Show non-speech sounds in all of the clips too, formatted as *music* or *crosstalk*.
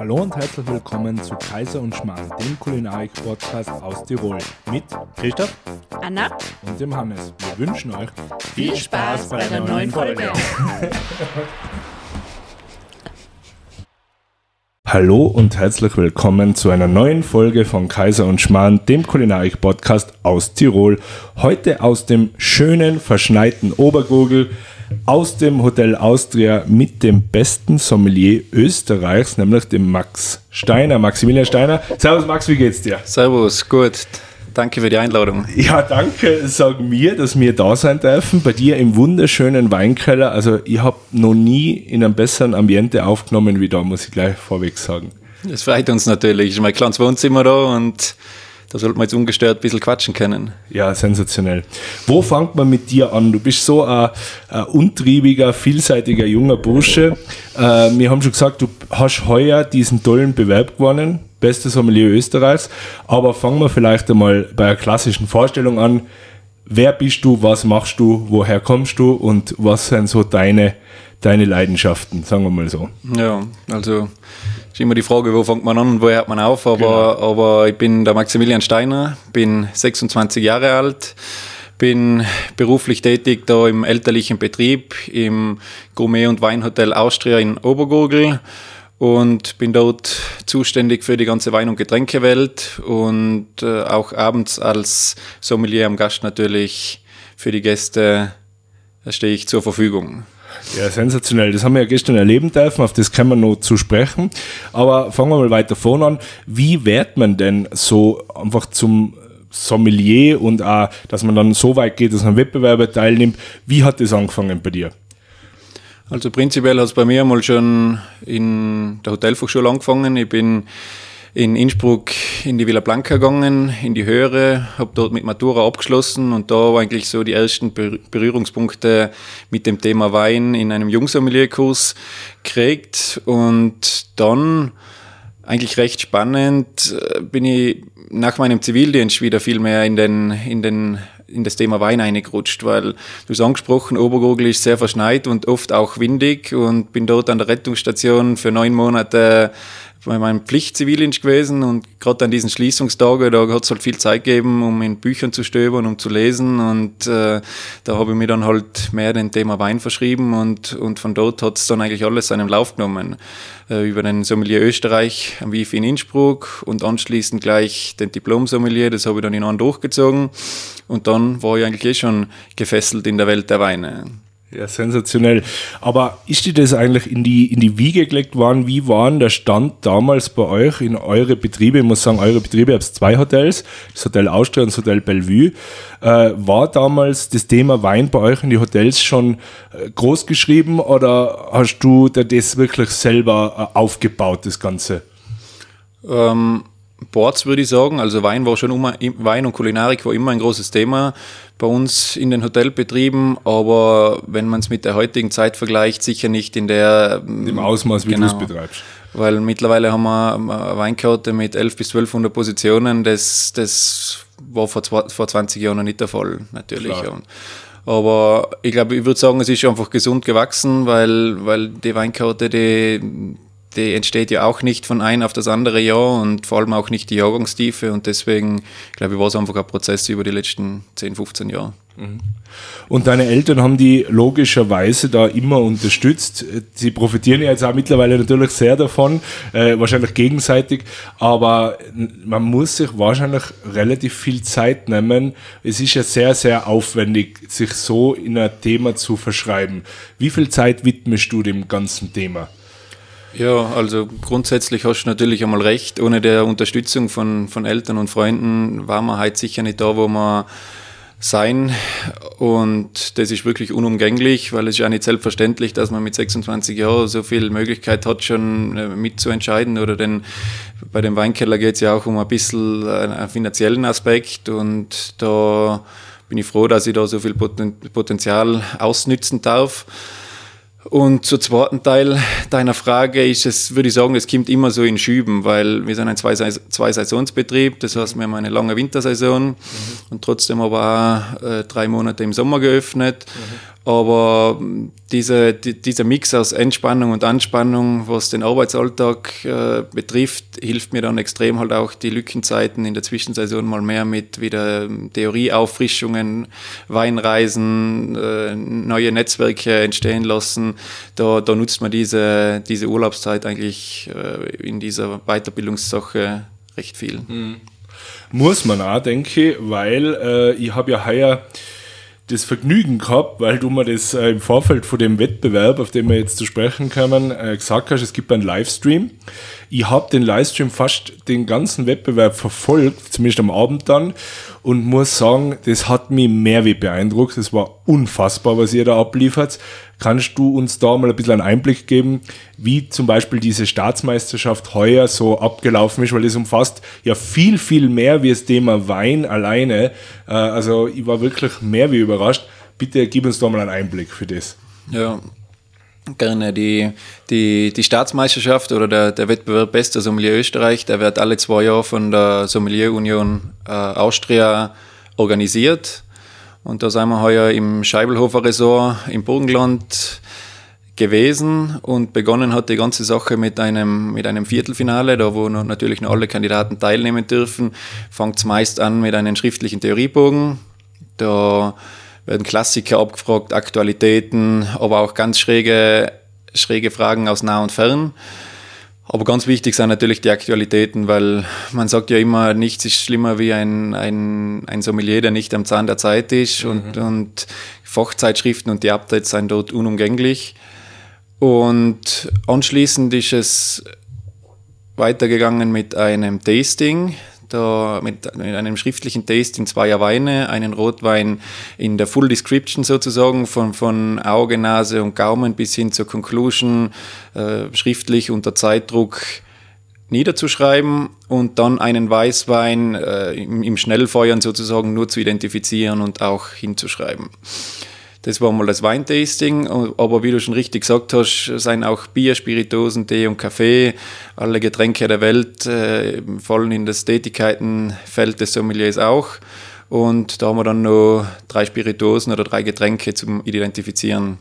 Hallo und herzlich willkommen zu Kaiser und Schmarrn, dem Kulinarik-Podcast aus Tirol mit Christoph Anna und dem Hannes. Wir wünschen euch viel Spaß bei der neuen Folge. *laughs* Hallo und herzlich willkommen zu einer neuen Folge von Kaiser und Schmarrn, dem Kulinarik-Podcast aus Tirol. Heute aus dem schönen, verschneiten Obergurgel, aus dem Hotel Austria mit dem besten Sommelier Österreichs, nämlich dem Max Steiner, Maximilian Steiner. Servus Max, wie geht's dir? Servus, gut. Danke für die Einladung. Ja, danke, sag mir, dass wir da sein dürfen, bei dir im wunderschönen Weinkeller. Also ich habe noch nie in einem besseren Ambiente aufgenommen wie da, muss ich gleich vorweg sagen. Das freut uns natürlich. Ist mein kleines Wohnzimmer da und da sollte man jetzt ungestört ein bisschen quatschen können. Ja, sensationell. Wo fängt man mit dir an? Du bist so ein, ein untriebiger, vielseitiger junger Bursche. Äh, wir haben schon gesagt, du hast heuer diesen tollen Bewerb gewonnen, bestes Sommelier Österreichs. Aber fangen wir vielleicht einmal bei einer klassischen Vorstellung an. Wer bist du, was machst du, woher kommst du und was sind so deine, deine Leidenschaften, sagen wir mal so? Ja, also ist immer die Frage, wo fängt man an und wo hört man auf. Aber, genau. aber ich bin der Maximilian Steiner, bin 26 Jahre alt, bin beruflich tätig da im elterlichen Betrieb im Gourmet- und Weinhotel Austria in Obergurgel und bin dort zuständig für die ganze Wein- und Getränkewelt und äh, auch abends als Sommelier am Gast natürlich für die Gäste stehe ich zur Verfügung. Ja, sensationell. Das haben wir ja gestern erleben dürfen, auf das können wir noch zu sprechen. Aber fangen wir mal weiter vorne an. Wie wird man denn so einfach zum Sommelier und auch, dass man dann so weit geht, dass man Wettbewerbe teilnimmt? Wie hat das angefangen bei dir? Also prinzipiell hat es bei mir mal schon in der Hotelfachschule angefangen. Ich bin in Innsbruck in die Villa Blanca gegangen, in die Höhere, habe dort mit Matura abgeschlossen und da war eigentlich so die ersten Berührungspunkte mit dem Thema Wein in einem Jungsommelierkurs gekriegt und dann eigentlich recht spannend äh, bin ich nach meinem Zivildienst wieder viel mehr in den, in den in das Thema Wein eingerutscht, weil du hast angesprochen, Obergurgel ist sehr verschneit und oft auch windig und bin dort an der Rettungsstation für neun Monate meinem Pflichtzivildienst gewesen und gerade an diesen Schließungstagen, da hat es halt viel Zeit gegeben, um in Büchern zu stöbern, um zu lesen und äh, da habe ich mir dann halt mehr dem Thema Wein verschrieben und, und von dort hat es dann eigentlich alles seinen Lauf genommen. Äh, über den Sommelier Österreich am WIF in Innsbruck und anschließend gleich den Diplom-Sommelier, das habe ich dann in einen durchgezogen und dann war ich eigentlich eh schon gefesselt in der Welt der Weine. Ja, sensationell. Aber ist dir das eigentlich in die, in die Wiege gelegt worden? Wie war der Stand damals bei euch in eure Betriebe? Ich muss sagen, eure Betriebe, ihr habt zwei Hotels, das Hotel Austria und das Hotel Bellevue. Äh, war damals das Thema Wein bei euch in die Hotels schon äh, groß geschrieben oder hast du da das wirklich selber äh, aufgebaut, das Ganze? Ähm, Boards würde ich sagen. Also Wein war schon immer, Wein und Kulinarik war immer ein großes Thema bei uns in den Hotelbetrieben, aber wenn man es mit der heutigen Zeit vergleicht, sicher nicht in der im Ausmaß, wie genau, du es betreibst. Weil mittlerweile haben wir eine Weinkarte mit 11 bis 1200 Positionen. Das, das war vor, vor 20 Jahren noch nicht der Fall, natürlich. Aber ich glaube, ich würde sagen, es ist einfach gesund gewachsen, weil, weil die Weinkarte, die die entsteht ja auch nicht von einem auf das andere Jahr und vor allem auch nicht die Jahrgangstiefe und deswegen, glaube ich, war es einfach ein Prozess über die letzten 10, 15 Jahre. Mhm. Und deine Eltern haben die logischerweise da immer unterstützt. Sie profitieren ja jetzt auch mittlerweile natürlich sehr davon, äh, wahrscheinlich gegenseitig, aber man muss sich wahrscheinlich relativ viel Zeit nehmen. Es ist ja sehr, sehr aufwendig, sich so in ein Thema zu verschreiben. Wie viel Zeit widmest du dem ganzen Thema? Ja, also grundsätzlich hast du natürlich einmal recht. Ohne der Unterstützung von, von Eltern und Freunden war man halt sicher nicht da, wo man sein. Und das ist wirklich unumgänglich, weil es ist ja nicht selbstverständlich, dass man mit 26 Jahren so viel Möglichkeit hat, schon äh, mitzuentscheiden. Oder denn bei dem Weinkeller geht es ja auch um ein bisschen einen finanziellen Aspekt. Und da bin ich froh, dass ich da so viel Potenzial ausnützen darf. Und zur zweiten Teil deiner Frage ist es, würde ich sagen, es kommt immer so in Schüben, weil wir sind ein Zwei-Saisonsbetrieb, das heißt, wir haben eine lange Wintersaison mhm. und trotzdem aber auch äh, drei Monate im Sommer geöffnet. Mhm. Aber diese, die, dieser Mix aus Entspannung und Anspannung, was den Arbeitsalltag äh, betrifft, hilft mir dann extrem halt auch die Lückenzeiten in der Zwischensaison mal mehr mit wieder Theorieauffrischungen, Weinreisen, äh, neue Netzwerke entstehen lassen. Da, da nutzt man diese, diese Urlaubszeit eigentlich äh, in dieser Weiterbildungssache recht viel. Mhm. Muss man auch, denke ich, weil äh, ich habe ja heuer das Vergnügen gehabt, weil du mir das äh, im Vorfeld von dem Wettbewerb, auf den wir jetzt zu sprechen kommen, äh, gesagt hast, es gibt einen Livestream. Ich habe den Livestream fast den ganzen Wettbewerb verfolgt, zumindest am Abend dann, und muss sagen, das hat mich mehr wie beeindruckt. Es war unfassbar, was ihr da abliefert. Kannst du uns da mal ein bisschen einen Einblick geben, wie zum Beispiel diese Staatsmeisterschaft heuer so abgelaufen ist, weil es umfasst ja viel, viel mehr wie das Thema Wein alleine. Äh, also ich war wirklich mehr wie überrascht. Bitte gib uns da mal einen Einblick für das. Ja, gerne. Die, die, die Staatsmeisterschaft oder der, der Wettbewerb Bester Sommelier Österreich, der wird alle zwei Jahre von der Sommelierunion äh, Austria organisiert. Und da sind wir heuer im Scheibelhofer Resort im Burgenland gewesen und begonnen hat die ganze Sache mit einem, mit einem Viertelfinale, da wo natürlich noch alle Kandidaten teilnehmen dürfen. Fängt es meist an mit einem schriftlichen Theoriebogen. Da werden Klassiker abgefragt, Aktualitäten, aber auch ganz schräge, schräge Fragen aus nah und fern. Aber ganz wichtig sind natürlich die Aktualitäten, weil man sagt ja immer, nichts ist schlimmer wie ein, ein, ein Sommelier, der nicht am Zahn der Zeit ist. Mhm. Und, und Fachzeitschriften und die Updates sind dort unumgänglich. Und anschließend ist es weitergegangen mit einem Tasting da mit, einem schriftlichen Tasting zweier Weine, einen Rotwein in der Full Description sozusagen, von, von Auge, Nase und Gaumen bis hin zur Conclusion, äh, schriftlich unter Zeitdruck niederzuschreiben und dann einen Weißwein äh, im, im Schnellfeuern sozusagen nur zu identifizieren und auch hinzuschreiben. Das war mal das Weintasting, aber wie du schon richtig gesagt hast, sind auch Bier, Spiritosen, Tee und Kaffee, alle Getränke der Welt äh, fallen in das Tätigkeitenfeld des Sommeliers auch. Und da haben wir dann noch drei Spiritosen oder drei Getränke zum Identifizieren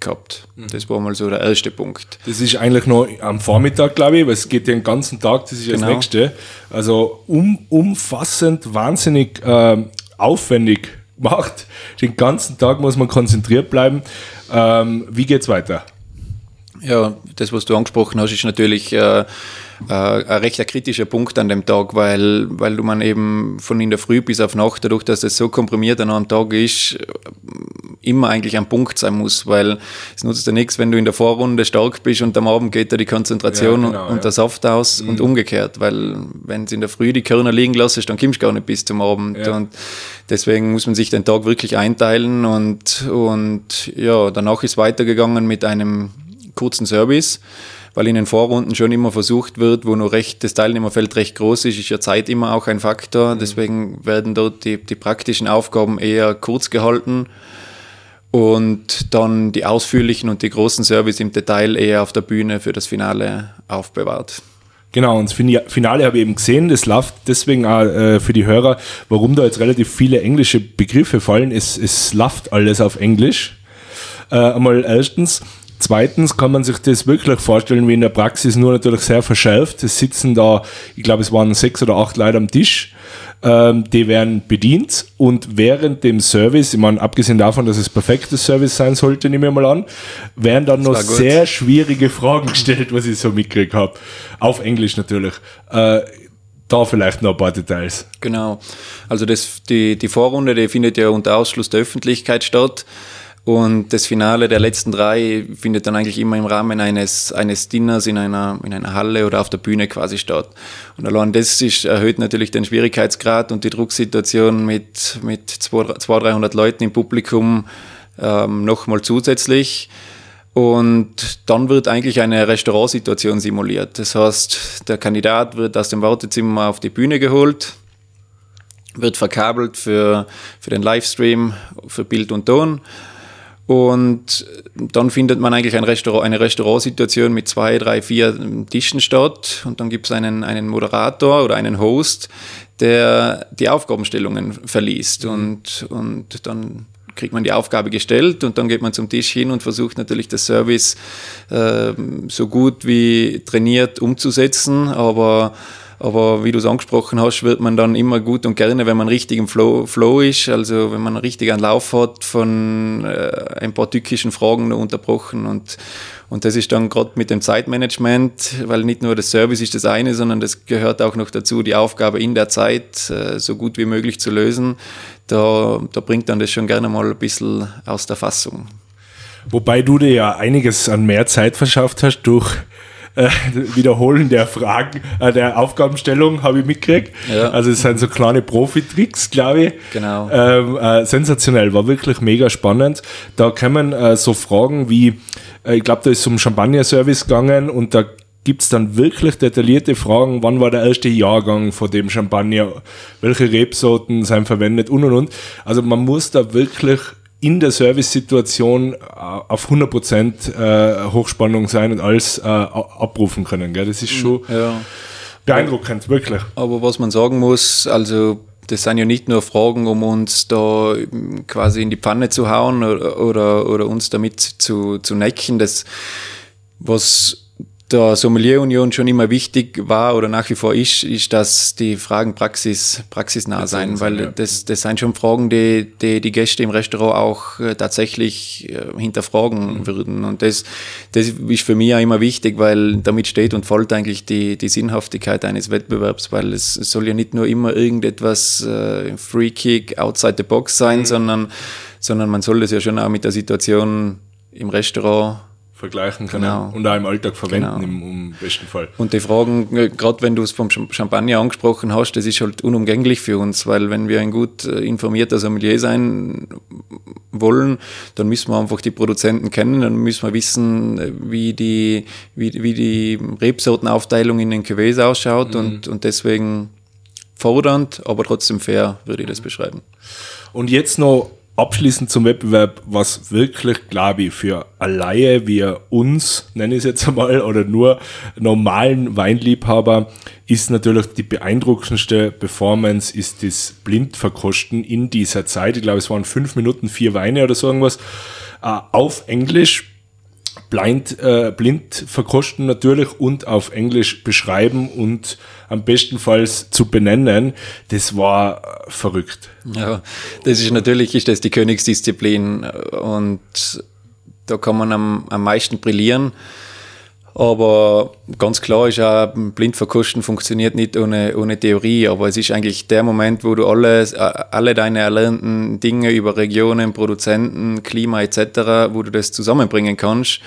gehabt. Mhm. Das war mal so der erste Punkt. Das ist eigentlich noch am Vormittag, glaube ich, weil es geht den ganzen Tag, das ist genau. das nächste. Also um, umfassend, wahnsinnig äh, aufwendig macht. Den ganzen Tag muss man konzentriert bleiben. Ähm, wie geht's weiter? Ja, das, was du angesprochen hast, ist natürlich äh, äh, ein recht kritischer Punkt an dem Tag, weil, weil du man eben von in der Früh bis auf Nacht, dadurch, dass das so komprimiert an einem Tag ist, immer eigentlich am Punkt sein muss, weil es nutzt ja nichts, wenn du in der Vorrunde stark bist und am Abend geht da die Konzentration ja, genau, und ja. der Saft aus mhm. und umgekehrt, weil wenn du in der Früh die Körner liegen lässt, dann kommst du gar nicht bis zum Abend ja. und deswegen muss man sich den Tag wirklich einteilen und, und ja, danach ist weitergegangen mit einem kurzen Service, weil in den Vorrunden schon immer versucht wird, wo nur recht, das Teilnehmerfeld recht groß ist, ist ja Zeit immer auch ein Faktor. Mhm. Deswegen werden dort die, die praktischen Aufgaben eher kurz gehalten und dann die ausführlichen und die großen Service im Detail eher auf der Bühne für das Finale aufbewahrt. Genau, und das Finale habe ich eben gesehen, das läuft deswegen auch äh, für die Hörer, warum da jetzt relativ viele englische Begriffe fallen. Es, es läuft alles auf Englisch. Äh, einmal erstens. Zweitens kann man sich das wirklich vorstellen wie in der Praxis, nur natürlich sehr verschärft. Es sitzen da, ich glaube, es waren sechs oder acht Leute am Tisch. Ähm, die werden bedient und während dem Service, ich meine, abgesehen davon, dass es perfektes Service sein sollte, nehme ich mal an, werden dann noch sehr schwierige *laughs* Fragen gestellt, was ich so mitgekriegt habe. Auf Englisch natürlich. Äh, da vielleicht noch ein paar Details. Genau. Also das, die, die Vorrunde, die findet ja unter Ausschluss der Öffentlichkeit statt. Und das Finale der letzten drei findet dann eigentlich immer im Rahmen eines, eines Dinners in einer, in einer Halle oder auf der Bühne quasi statt. Und allein das ist, erhöht natürlich den Schwierigkeitsgrad und die Drucksituation mit, mit 200, 300 Leuten im Publikum ähm, nochmal zusätzlich. Und dann wird eigentlich eine Restaurantsituation simuliert. Das heißt, der Kandidat wird aus dem Wartezimmer auf die Bühne geholt, wird verkabelt für, für den Livestream, für Bild und Ton und dann findet man eigentlich ein Restaurant, eine Restaurantsituation mit zwei, drei, vier Tischen statt. Und dann gibt es einen, einen Moderator oder einen Host, der die Aufgabenstellungen verliest. Und, und dann kriegt man die Aufgabe gestellt und dann geht man zum Tisch hin und versucht natürlich das Service äh, so gut wie trainiert umzusetzen, aber aber wie du es angesprochen hast, wird man dann immer gut und gerne, wenn man richtig im Flow, Flow ist, also wenn man richtig einen Lauf hat, von äh, ein paar tückischen Fragen unterbrochen. Und, und das ist dann gerade mit dem Zeitmanagement, weil nicht nur das Service ist das eine, sondern das gehört auch noch dazu, die Aufgabe in der Zeit äh, so gut wie möglich zu lösen. Da, da bringt dann das schon gerne mal ein bisschen aus der Fassung. Wobei du dir ja einiges an mehr Zeit verschafft hast durch äh, *laughs* Wiederholen der Fragen, äh, der Aufgabenstellung habe ich mitgekriegt. Ja. Also es sind so kleine Profi-Tricks, glaube ich. Genau. Ähm, äh, sensationell, war wirklich mega spannend. Da kommen äh, so Fragen wie, äh, ich glaube, da ist um Champagner-Service gegangen und da gibt es dann wirklich detaillierte Fragen, wann war der erste Jahrgang von dem Champagner, welche Rebsorten sind verwendet und und und. Also man muss da wirklich in der Service-Situation äh, auf 100% äh, Hochspannung sein und alles äh, abrufen können. Gell? Das ist schon ja. beeindruckend, wirklich. Aber was man sagen muss, also das sind ja nicht nur Fragen, um uns da quasi in die Pfanne zu hauen oder, oder, oder uns damit zu, zu necken. Das, was der Sommelierunion schon immer wichtig war oder nach wie vor ist, ist, dass die Fragen praxis, praxisnah das sein, weil ja. das, das sind schon Fragen, die, die die Gäste im Restaurant auch äh, tatsächlich äh, hinterfragen mhm. würden. Und das, das ist für mich auch immer wichtig, weil damit steht und folgt eigentlich die, die Sinnhaftigkeit eines Wettbewerbs, weil es soll ja nicht nur immer irgendetwas äh, Free Kick outside the box sein, mhm. sondern, sondern man soll das ja schon auch mit der Situation im Restaurant vergleichen können genau. und auch im Alltag verwenden genau. im, im, besten Fall. Und die Fragen, äh, gerade wenn du es vom Champagner angesprochen hast, das ist halt unumgänglich für uns, weil wenn wir ein gut äh, informierter Sommelier sein wollen, dann müssen wir einfach die Produzenten kennen, dann müssen wir wissen, äh, wie die, wie, wie die Rebsortenaufteilung in den Cuvées ausschaut mhm. und, und deswegen fordernd, aber trotzdem fair, würde ich das beschreiben. Und jetzt noch abschließend zum Wettbewerb, was wirklich, glaube ich, für alleine wie uns, nenne ich es jetzt einmal, oder nur normalen Weinliebhaber, ist natürlich die beeindruckendste Performance, ist das Blindverkosten in dieser Zeit. Ich glaube, es waren fünf Minuten, vier Weine oder so irgendwas, äh, auf Englisch blind, äh, blind verkosten natürlich und auf Englisch beschreiben und am bestenfalls zu benennen, das war äh, verrückt. Ja, das ist natürlich ist das die Königsdisziplin und da kann man am, am meisten brillieren. Aber ganz klar ist auch, Blindverkosten funktioniert nicht ohne, ohne Theorie, aber es ist eigentlich der Moment, wo du alles, alle deine erlernten Dinge über Regionen, Produzenten, Klima etc., wo du das zusammenbringen kannst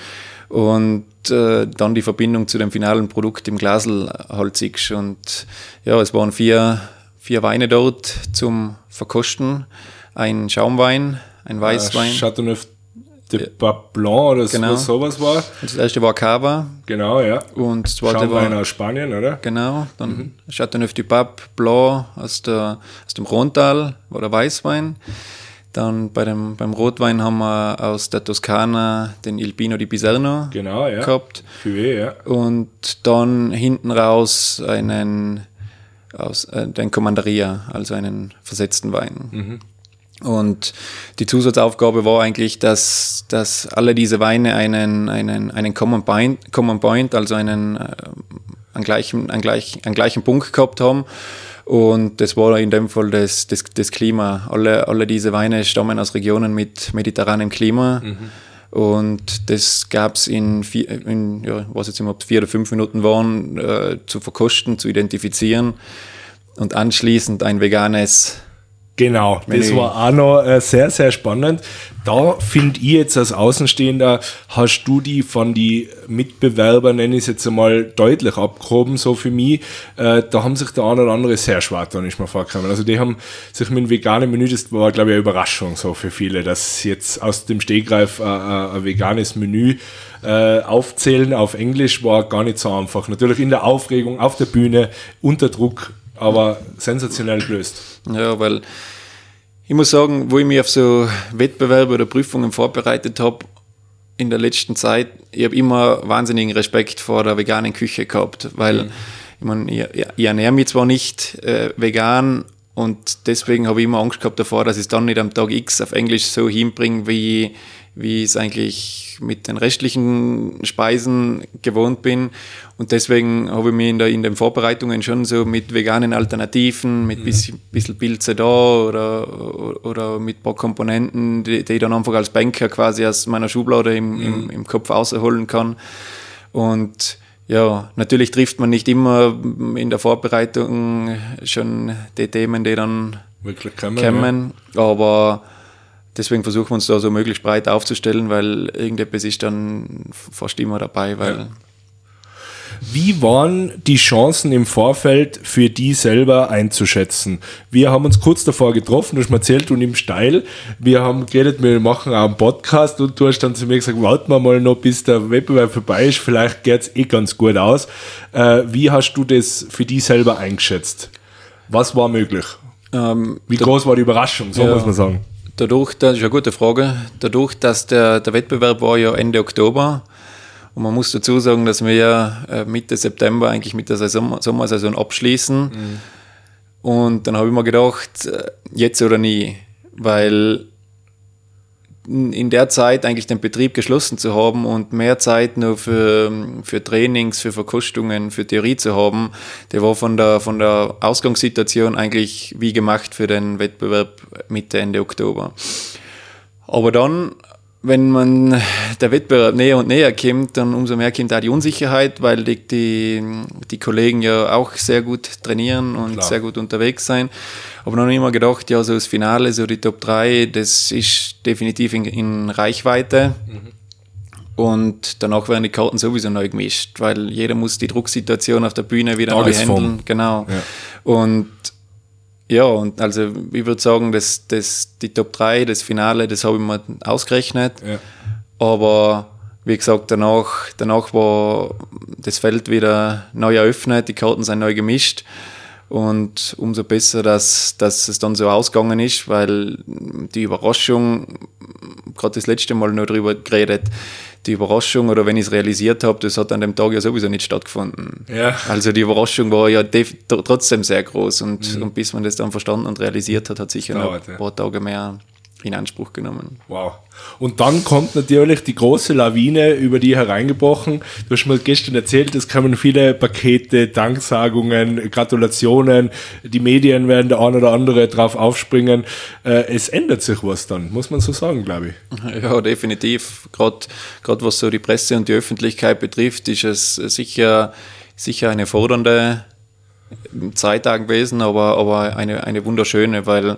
und äh, dann die Verbindung zu dem finalen Produkt im Glasel halt siehst. Und ja, es waren vier, vier Weine dort zum Verkosten. Ein Schaumwein, ein Weißwein. Äh, Chateauneuf de Blanc oder genau. so, sowas war. Das erste war Cava. Genau, ja. Und das zweite war aus Spanien, oder? Genau. Dann mhm. Chateauneuf du Pape Blanc aus, der, aus dem Rhontal war der Weißwein. Dann bei dem, beim Rotwein haben wir aus der Toskana den Il Pino di Piserno genau, ja. gehabt. Cuvée, ja. Und dann hinten raus einen aus äh, den Commanderia, also einen versetzten Wein. Mhm. Und die Zusatzaufgabe war eigentlich, dass, dass alle diese Weine einen, einen, einen Common, Point, Common Point, also einen, äh, einen, gleichen, einen, gleich, einen gleichen Punkt gehabt haben. Und das war in dem Fall das, das, das Klima. Alle, alle diese Weine stammen aus Regionen mit mediterranem Klima. Mhm. Und das gab es in, vier, in ja, was jetzt immer, ob vier oder fünf Minuten waren, äh, zu verkosten, zu identifizieren und anschließend ein veganes Genau, das war auch noch äh, sehr, sehr spannend. Da finde ich jetzt als Außenstehender, hast du die von die Mitbewerber, nenne ich es jetzt einmal, deutlich abgehoben, so für mich. Äh, da haben sich der eine oder andere sehr schwer dann ist mir vorgekommen. Also die haben sich mit dem veganen Menü, das war glaube ich eine Überraschung so für viele, dass jetzt aus dem Stegreif äh, äh, ein veganes Menü äh, aufzählen auf Englisch war gar nicht so einfach. Natürlich in der Aufregung, auf der Bühne, unter Druck, aber sensationell gelöst. Ja, weil ich muss sagen, wo ich mich auf so Wettbewerbe oder Prüfungen vorbereitet habe, in der letzten Zeit, ich habe immer wahnsinnigen Respekt vor der veganen Küche gehabt, weil mhm. ich, mein, ich, ich, ernähre mich zwar nicht äh, vegan, Und deswegen habe ich immer Angst gehabt davor, dass ich es dann nicht am Tag X auf Englisch so hinbringe, wie, wie ich es eigentlich mit den restlichen Speisen gewohnt bin. Und deswegen habe ich mich in, der, in den Vorbereitungen schon so mit veganen Alternativen, mit ein mhm. bisschen, bisschen Pilze da oder, oder mit ein paar Komponenten, die, die ich dann einfach als Banker quasi aus meiner Schublade im, mhm. im, im Kopf rausholen kann. Und ja, natürlich trifft man nicht immer in der Vorbereitung schon die Themen, die dann wirklich kommen. kommen ja. Aber deswegen versuchen wir uns da so möglichst breit aufzustellen, weil irgendetwas ist dann fast immer dabei, weil ja. Wie waren die Chancen im Vorfeld für die selber einzuschätzen? Wir haben uns kurz davor getroffen, du hast mir erzählt, du nimmst steil. Wir haben geredet, wir machen auch einen Podcast und du hast dann zu mir gesagt, warten wir mal noch, bis der Wettbewerb vorbei ist, vielleicht geht es eh ganz gut aus. Äh, wie hast du das für die selber eingeschätzt? Was war möglich? Ähm, wie groß war die Überraschung, so ja, muss man sagen. Dadurch, das ist eine gute Frage, dadurch, dass der, der Wettbewerb war ja Ende Oktober, und man muss dazu sagen, dass wir ja äh, Mitte September eigentlich mit der Saison, Sommersaison abschließen. Mhm. Und dann habe ich mir gedacht, äh, jetzt oder nie, weil in der Zeit eigentlich den Betrieb geschlossen zu haben und mehr Zeit nur für, für Trainings, für Verkostungen, für Theorie zu haben, der war von der, von der Ausgangssituation eigentlich wie gemacht für den Wettbewerb Mitte, Ende Oktober. Aber dann wenn man der Wettbewerb näher und näher kommt, dann umso mehr kommt da die Unsicherheit, weil die, die, die Kollegen ja auch sehr gut trainieren und Klar. sehr gut unterwegs sein. Aber noch immer gedacht, ja, so das Finale, so die Top 3, das ist definitiv in, in Reichweite. Mhm. Und danach werden die Karten sowieso neu gemischt, weil jeder muss die Drucksituation auf der Bühne wieder neu handeln. Genau. Ja. Und ja, und also ich würde sagen, dass, dass die Top 3, das Finale, das habe ich mir ausgerechnet. Ja. Aber wie gesagt, danach, danach war das Feld wieder neu eröffnet, die Karten sind neu gemischt. Und umso besser, dass, dass es dann so ausgegangen ist, weil die Überraschung, gerade das letzte Mal noch darüber geredet, die Überraschung oder wenn ich es realisiert habe, das hat an dem Tag ja sowieso nicht stattgefunden. Ja. Also die Überraschung war ja trotzdem sehr groß und, mhm. und bis man das dann verstanden und realisiert hat, hat sicher noch ein paar Tage mehr in Anspruch genommen. Wow. Und dann kommt natürlich die große Lawine über die hereingebrochen. Du hast mir gestern erzählt, es kamen viele Pakete, Danksagungen, Gratulationen. Die Medien werden der ein oder andere drauf aufspringen. Äh, es ändert sich was dann, muss man so sagen, glaube ich. Ja, definitiv. Gerade was so die Presse und die Öffentlichkeit betrifft, ist es sicher, sicher eine fordernde Zeit gewesen, aber, aber eine, eine wunderschöne, weil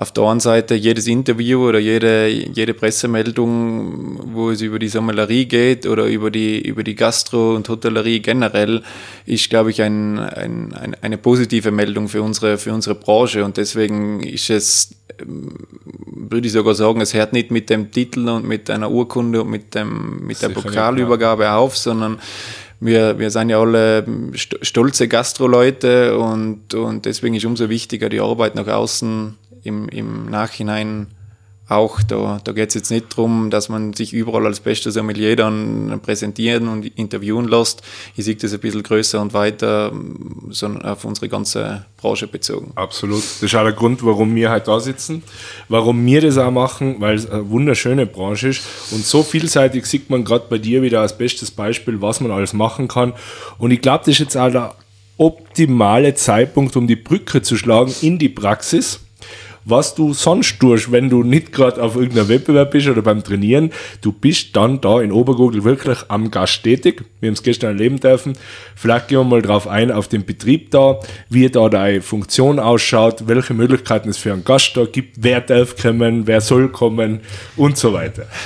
auf der einen Seite jedes Interview oder jede, jede Pressemeldung, wo es über die Sommelerie geht oder über die, über die Gastro- und Hotellerie generell, ist, glaube ich, ein, ein, ein, eine positive Meldung für unsere, für unsere Branche. Und deswegen ist es, ähm, würde ich sogar sagen, es hört nicht mit dem Titel und mit einer Urkunde und mit, dem, mit der Pokalübergabe auf, sondern wir, wir sind ja alle stolze Gastroleute und, und deswegen ist umso wichtiger die Arbeit nach außen im, im Nachhinein auch. Da, da geht es jetzt nicht darum, dass man sich überall als bester Sommelier dann präsentieren und interviewen lässt. Ich sehe das ein bisschen größer und weiter, sondern auf unsere ganze Branche bezogen. Absolut. Das ist auch der Grund, warum wir halt da sitzen, warum wir das auch machen, weil es eine wunderschöne Branche ist. Und so vielseitig sieht man gerade bei dir wieder als bestes Beispiel, was man alles machen kann. Und ich glaube, das ist jetzt auch der optimale Zeitpunkt, um die Brücke zu schlagen in die Praxis was du sonst tust, wenn du nicht gerade auf irgendeinem Wettbewerb bist oder beim Trainieren. Du bist dann da in Obergurgel wirklich am Gast tätig. Wir haben es gestern erleben dürfen. Vielleicht gehen wir mal drauf ein, auf den Betrieb da, wie da deine Funktion ausschaut, welche Möglichkeiten es für einen Gast da gibt, wer darf kommen, wer soll kommen und so weiter. *laughs*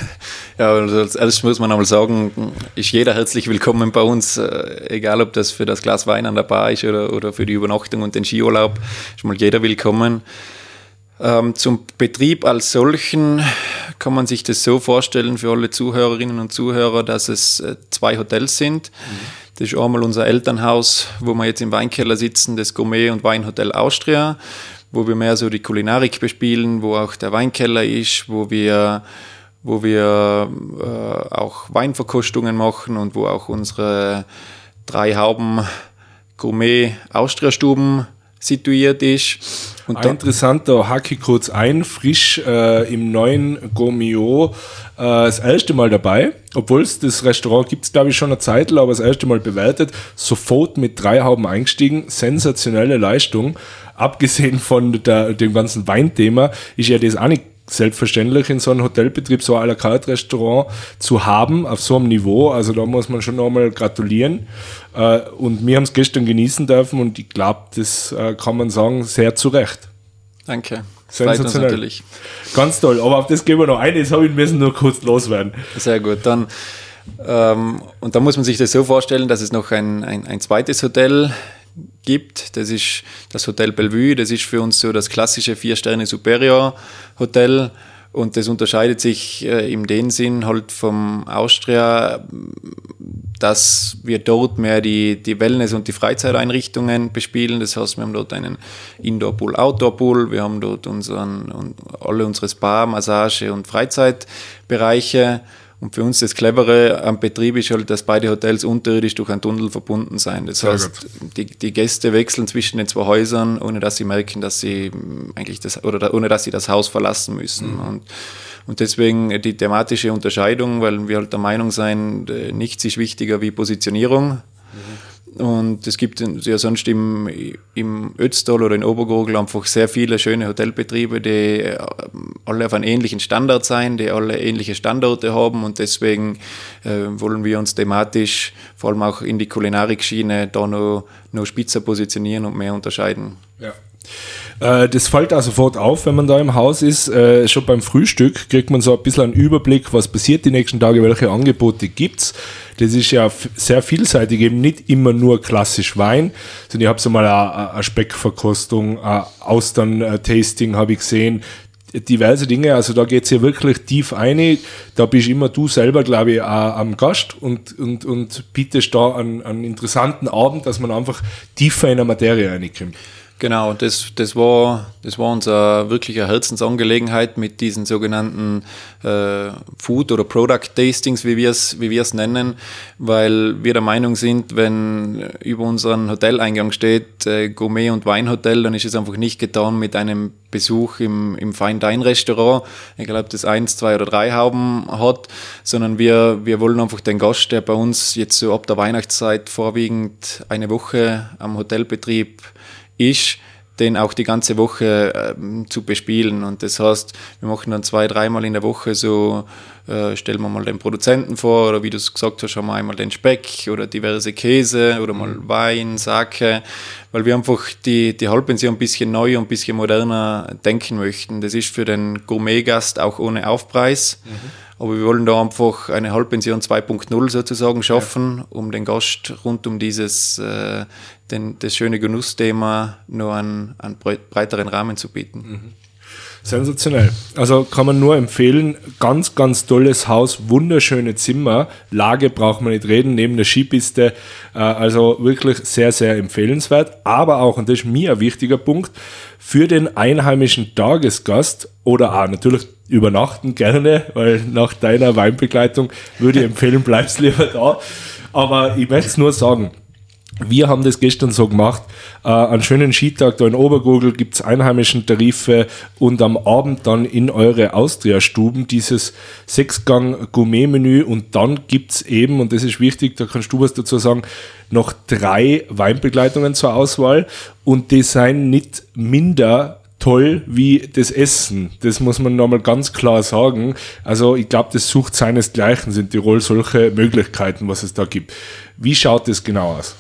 Ja, als erstes muss man einmal sagen, ist jeder herzlich willkommen bei uns, äh, egal ob das für das Glas Wein an der Bar ist oder, oder für die Übernachtung und den Skiurlaub, ist mal jeder willkommen. Ähm, zum Betrieb als solchen kann man sich das so vorstellen für alle Zuhörerinnen und Zuhörer, dass es äh, zwei Hotels sind. Mhm. Das ist einmal unser Elternhaus, wo wir jetzt im Weinkeller sitzen, das Gourmet und Weinhotel Austria, wo wir mehr so die Kulinarik bespielen, wo auch der Weinkeller ist, wo wir, wo wir äh, auch Weinverkostungen machen und wo auch unsere drei Hauben Gourmet Austria Stuben situiert ist. Und ein interessanter hacke kurz ein, frisch äh, im neuen Gomio äh, das erste Mal dabei, obwohl es das Restaurant gibt es glaube ich schon eine Zeit, aber das erste Mal bewertet, sofort mit drei Hauben eingestiegen, sensationelle Leistung. Abgesehen von der, dem ganzen Weinthema ist ja das auch nicht selbstverständlich in so einem Hotelbetrieb so ein à la carte Restaurant zu haben auf so einem Niveau. Also da muss man schon nochmal gratulieren. Äh, und wir haben es gestern genießen dürfen und ich glaube, das äh, kann man sagen, sehr zu Recht. Danke. Sensationell. natürlich. Ganz toll. Aber auf das gehen wir noch ein. Jetzt habe ich müssen nur kurz loswerden. Sehr gut. Dann ähm, und da muss man sich das so vorstellen, dass es noch ein, ein, ein zweites Hotel gibt. Das ist das Hotel Bellevue. Das ist für uns so das klassische Vier-Sterne-Superior-Hotel. Und das unterscheidet sich äh, in dem Sinn halt vom Austria, dass wir dort mehr die, die Wellness- und die Freizeiteinrichtungen bespielen. Das heißt, wir haben dort einen Indoor-Pool, Outdoor-Pool, wir haben dort unseren, alle unsere Spa, Massage und Freizeitbereiche. Und für uns das Clevere am Betrieb ist halt, dass beide Hotels unterirdisch durch einen Tunnel verbunden sein. Das Sehr heißt, die, die, Gäste wechseln zwischen den zwei Häusern, ohne dass sie merken, dass sie eigentlich das, oder ohne dass sie das Haus verlassen müssen. Mhm. Und, und deswegen die thematische Unterscheidung, weil wir halt der Meinung sein, äh, nichts ist wichtiger wie Positionierung. Mhm. Und es gibt ja sonst im, im Ötztal oder in Obergurgel einfach sehr viele schöne Hotelbetriebe, die äh, alle auf einem ähnlichen Standard sein, die alle ähnliche Standorte haben und deswegen äh, wollen wir uns thematisch, vor allem auch in die Kulinarikschiene, da noch, noch spitzer positionieren und mehr unterscheiden. Ja. Äh, das fällt auch sofort auf, wenn man da im Haus ist. Äh, schon beim Frühstück kriegt man so ein bisschen einen Überblick, was passiert die nächsten Tage, welche Angebote gibt es. Das ist ja sehr vielseitig, eben nicht immer nur klassisch Wein, sondern ich habe so mal eine, Speckverkostung, Austern-Tasting habe ich gesehen, diverse Dinge. Also da geht es ja wirklich tief ein. Da bist immer du selber, glaube ich, auch am Gast und, und, und bietest da einen, einen interessanten Abend, dass man einfach tiefer in der Materie reinkommt. Genau, das, das, war, das war unsere wirkliche Herzensangelegenheit mit diesen sogenannten äh, Food- oder Product-Tastings, wie wir es wie wir's nennen, weil wir der Meinung sind, wenn über unseren Hoteleingang steht äh, Gourmet- und Weinhotel, dann ist es einfach nicht getan mit einem Besuch im, im Fine-Dine-Restaurant, ich glaube, das eins, zwei oder drei Hauben hat, sondern wir, wir wollen einfach den Gast, der bei uns jetzt so ab der Weihnachtszeit vorwiegend eine Woche am Hotelbetrieb ist, den auch die ganze Woche äh, zu bespielen. Und das heißt, wir machen dann zwei, dreimal in der Woche so, äh, stellen wir mal den Produzenten vor, oder wie du es gesagt hast, haben wir einmal den Speck oder diverse Käse oder mal mhm. Wein, Sake, weil wir einfach die, die Halbpension ein bisschen neu und ein bisschen moderner denken möchten. Das ist für den Gourmet-Gast auch ohne Aufpreis. Mhm aber wir wollen da einfach eine Halbpension 2.0 sozusagen schaffen, ja. um den Gast rund um dieses äh, den, das schöne Genussthema nur einen, einen breiteren Rahmen zu bieten. Mhm. Sensationell. Also kann man nur empfehlen. Ganz, ganz tolles Haus, wunderschöne Zimmer. Lage braucht man nicht reden, neben der Skipiste. Äh, also wirklich sehr, sehr empfehlenswert. Aber auch, und das ist mir ein wichtiger Punkt, für den einheimischen Tagesgast oder auch natürlich übernachten gerne, weil nach deiner Weinbegleitung würde ich empfehlen, bleibst lieber da. Aber ich möchte es nur sagen, wir haben das gestern so gemacht. Äh, einen schönen Skitag da in Obergurgel gibt es einheimischen Tarife und am Abend dann in eure Austria-Stuben dieses Sechsgang-Gourmet-Menü und dann gibt es eben, und das ist wichtig, da kannst du was dazu sagen, noch drei Weinbegleitungen zur Auswahl und die seien nicht minder toll wie das Essen. Das muss man nochmal ganz klar sagen. Also ich glaube, das sucht seinesgleichen, sind Tirol solche Möglichkeiten, was es da gibt. Wie schaut das genau aus?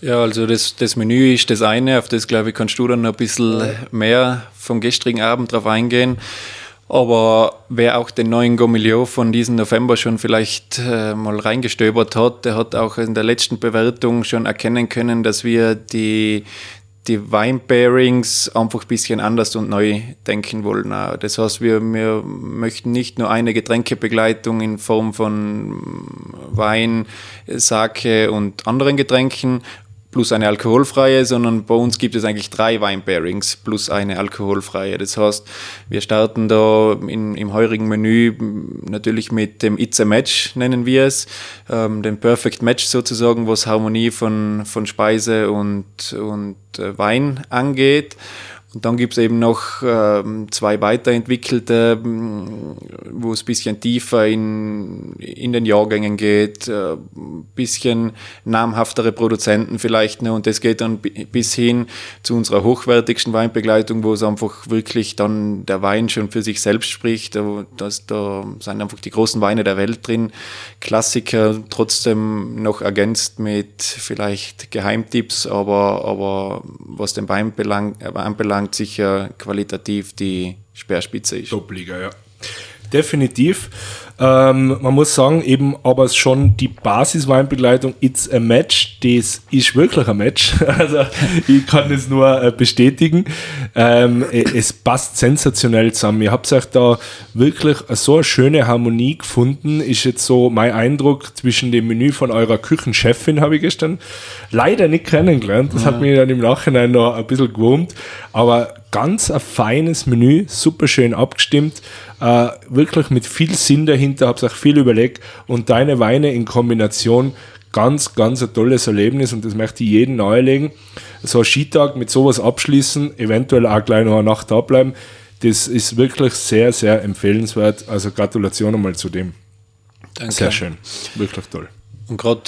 Ja, also das, das Menü ist das eine, auf das glaube ich kannst du dann noch ein bisschen mehr vom gestrigen Abend drauf eingehen. Aber wer auch den neuen Gomilio von diesem November schon vielleicht äh, mal reingestöbert hat, der hat auch in der letzten Bewertung schon erkennen können, dass wir die, die Weinpairings einfach ein bisschen anders und neu denken wollen. Das heißt, wir, wir möchten nicht nur eine Getränkebegleitung in Form von Wein, Sake und anderen Getränken plus eine alkoholfreie, sondern bei uns gibt es eigentlich drei Weinpairings plus eine alkoholfreie. Das heißt, wir starten da in, im heurigen Menü natürlich mit dem It's a Match, nennen wir es, ähm, dem Perfect Match sozusagen, was Harmonie von, von Speise und, und äh, Wein angeht. Und dann gibt es eben noch ähm, zwei weiterentwickelte, mm, wo es ein bisschen tiefer in, in den Jahrgängen geht, äh, bisschen namhaftere Produzenten vielleicht noch. Und das geht dann bis hin zu unserer hochwertigsten Weinbegleitung, wo es einfach wirklich dann der Wein schon für sich selbst spricht. Das, da sind einfach die großen Weine der Welt drin. Klassiker trotzdem noch ergänzt mit vielleicht Geheimtipps, aber, aber was den Wein belang, anbelangt, anbelangt, sicher qualitativ die Speerspitze ist. Top-Liga, ja. Definitiv. Ähm, man muss sagen, eben aber schon die Basisweinbegleitung It's a Match, das ist wirklich ein Match. *laughs* Also ich kann das nur äh, bestätigen. Ähm, es passt sensationell zusammen. Ihr habt euch da wirklich so eine schöne Harmonie gefunden. Ist jetzt so mein Eindruck zwischen dem Menü von eurer Küchenchefin, habe ich gestern leider nicht kennengelernt. Das ja. hat mich dann im Nachhinein noch ein bisschen gewurmt. Aber ganz ein feines Menü, super schön abgestimmt, äh, wirklich mit viel Sinn dahinter, habe auch viel überlegt und deine Weine in Kombination ganz, ganz ein tolles Erlebnis und das möchte ich jedem nahelegen. So ein Skitag mit sowas abschließen, eventuell auch gleich noch eine Nacht da bleiben, das ist wirklich sehr, sehr empfehlenswert. Also Gratulation einmal zu dem. Danke. Sehr schön, wirklich toll. Und gerade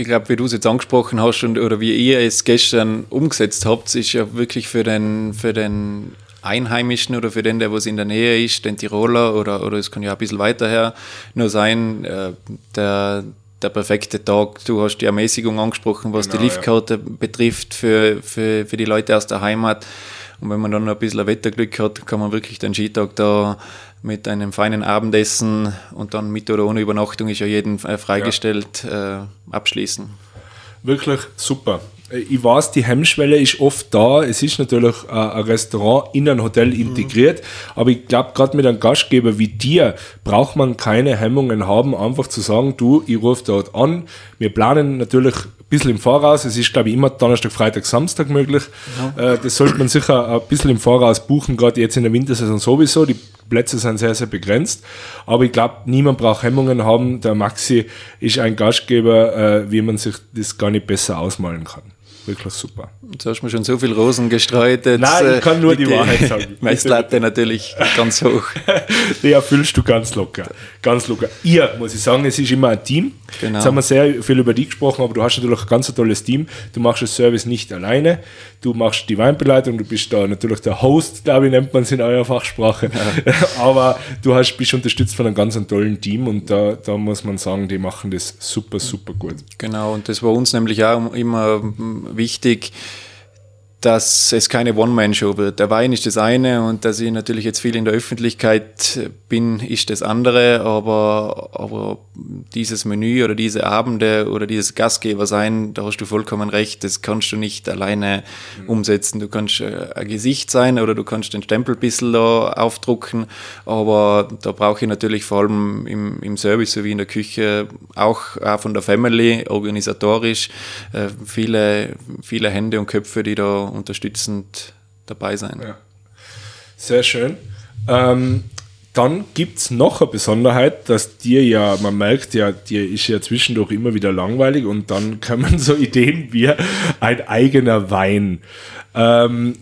ich glaube, wie du es jetzt angesprochen hast und, oder wie ihr es gestern umgesetzt habt, ist ja wirklich für den, für den Einheimischen oder für den, der was in der Nähe ist, den Tiroler oder, oder es kann ja ein bisschen weiter her nur sein, äh, der, der perfekte Tag. Du hast die Ermäßigung angesprochen, was genau, die Liftkarte ja. betrifft für, für, für die Leute aus der Heimat. Und wenn man dann noch ein bisschen Wetterglück hat, kann man wirklich den Skitag da mit einem feinen Abendessen und dann mit oder ohne Übernachtung ist ja jeden äh, freigestellt, ja. äh, abschließen. Wirklich super. Ich weiß, die Hemmschwelle ist oft da. Es ist natürlich äh, ein Restaurant in ein Hotel integriert, mhm. aber ich glaube, gerade mit einem Gastgeber wie dir braucht man keine Hemmungen haben, einfach zu sagen, du, ich rufe dort an. Wir planen natürlich bisschen im Voraus. Es ist, glaube ich, immer Donnerstag, Freitag, Samstag möglich. Ja. Äh, das sollte man sicher ein bisschen im Voraus buchen, gerade jetzt in der Wintersaison sowieso. Die Plätze sind sehr, sehr begrenzt. Aber ich glaube, niemand braucht Hemmungen haben. Der Maxi ist ein Gastgeber, äh, wie man sich das gar nicht besser ausmalen kann wirklich super. Jetzt hast du mir schon so viel Rosen gestreut. Jetzt, Nein, ich kann nur die Wahrheit sagen. *laughs* Messlatte natürlich ganz hoch. *laughs* Die erfüllst du ganz locker. Ganz locker. Ihr, muss ich sagen, es ist immer ein Team. Genau. Jetzt haben wir sehr viel über dich gesprochen, aber du hast natürlich ein ganz tolles Team. Du machst das Service nicht alleine. Du machst die Weinbeleitung, du bist da natürlich der Host, glaube ich, nennt man es in eurer Fachsprache. Ja. *laughs* aber du hast, bist unterstützt von einem ganz tollen Team und da, da muss man sagen, die machen das super, super gut. Genau, und das war uns nämlich auch immer wichtig, dass es keine One-Man-Show wird. Der Wein ist das eine und dass ich natürlich jetzt viel in der Öffentlichkeit bin, ist das andere, aber, aber dieses Menü oder diese Abende oder dieses Gastgeber sein, da hast du vollkommen recht, das kannst du nicht alleine mhm. umsetzen. Du kannst äh, ein Gesicht sein oder du kannst den Stempel ein bisschen da aufdrucken, aber da brauche ich natürlich vor allem im, im Service sowie in der Küche auch, auch von der Family organisatorisch äh, viele, viele Hände und Köpfe, die da unterstützend dabei sein. Ja. Sehr schön. Ähm, dann gibt es noch eine Besonderheit, dass dir ja, man merkt ja, dir ist ja zwischendurch immer wieder langweilig und dann *laughs* kommen so Ideen wie ein eigener Wein. Ähm,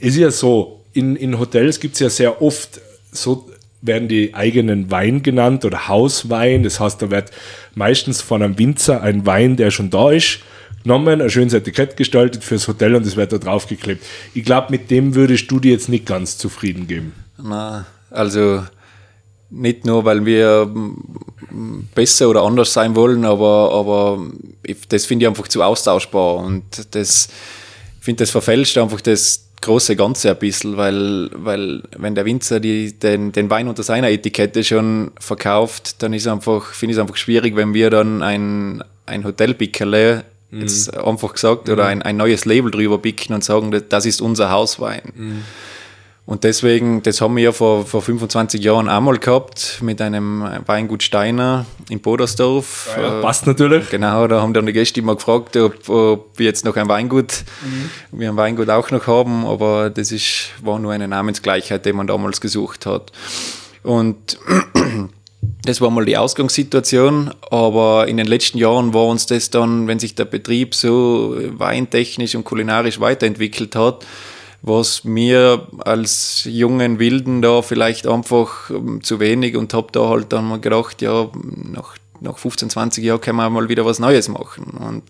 ist ja so, in, in Hotels gibt es ja sehr oft so werden die eigenen Wein genannt oder Hauswein. Das heißt, da wird meistens von einem Winzer ein Wein, der schon da ist, genommen, ein schönes Etikett gestaltet fürs Hotel und es wird da draufgeklebt. Ich glaube, mit dem würdest du dir jetzt nicht ganz zufrieden geben. Na, also nicht nur, weil wir besser oder anders sein wollen, aber, aber das finde ich einfach zu austauschbar und das finde das verfälscht einfach das große Ganze ein bisschen, weil, weil wenn der Winzer die, den, den Wein unter seiner Etikette schon verkauft, dann ist einfach, finde ich es einfach schwierig, wenn wir dann ein, ein Hotelpickerle jetzt einfach gesagt, oder mhm. ein, ein neues Label drüber picken und sagen, das ist unser Hauswein. Mhm. Und deswegen, das haben wir ja vor, vor 25 Jahren einmal gehabt mit einem Weingut Steiner in Bodersdorf. Ja, ja, passt natürlich. Genau, da haben dann die Gäste immer gefragt, ob, ob wir jetzt noch ein Weingut, mhm. wir ein Weingut auch noch haben, aber das ist, war nur eine Namensgleichheit, die man damals gesucht hat. Und das war mal die Ausgangssituation, aber in den letzten Jahren war uns das dann, wenn sich der Betrieb so weintechnisch und kulinarisch weiterentwickelt hat, was mir als jungen Wilden da vielleicht einfach ähm, zu wenig und habe da halt dann mal gedacht, ja, nach, nach 15, 20 Jahren können wir mal wieder was Neues machen. Und,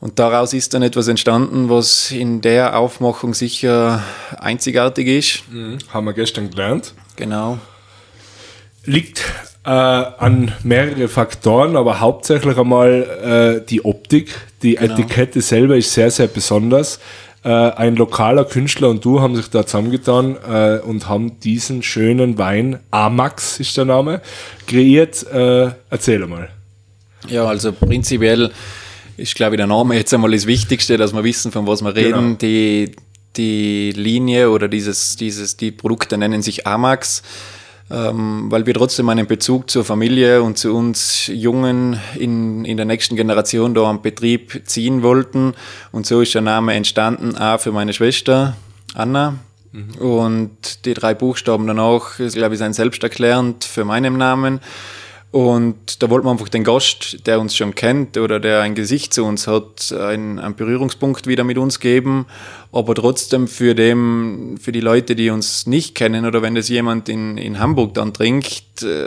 und daraus ist dann etwas entstanden, was in der Aufmachung sicher einzigartig ist. Mhm. Haben wir gestern gelernt. Genau. Liegt äh, an mehrere Faktoren, aber hauptsächlich einmal äh, die Optik. Die genau. Etikette selber ist sehr, sehr besonders. Äh, ein lokaler Künstler und du haben sich da zusammengetan äh, und haben diesen schönen Wein, Amax ist der Name, kreiert. Äh, erzähl mal. Ja, also prinzipiell ist, glaube ich, der Name jetzt einmal das Wichtigste, dass wir wissen, von was wir reden. Genau. Die, die Linie oder dieses, dieses, die Produkte nennen sich Amax weil wir trotzdem einen Bezug zur Familie und zu uns Jungen in, in der nächsten Generation da am Betrieb ziehen wollten. Und so ist der Name entstanden, A für meine Schwester Anna. Mhm. Und die drei Buchstaben danach, glaube ich, sind selbsterklärend für meinen Namen. Und da wollten wir einfach den Gast, der uns schon kennt oder der ein Gesicht zu uns hat, einen, einen Berührungspunkt wieder mit uns geben. Aber trotzdem für, dem, für die Leute, die uns nicht kennen oder wenn das jemand in, in Hamburg dann trinkt, äh,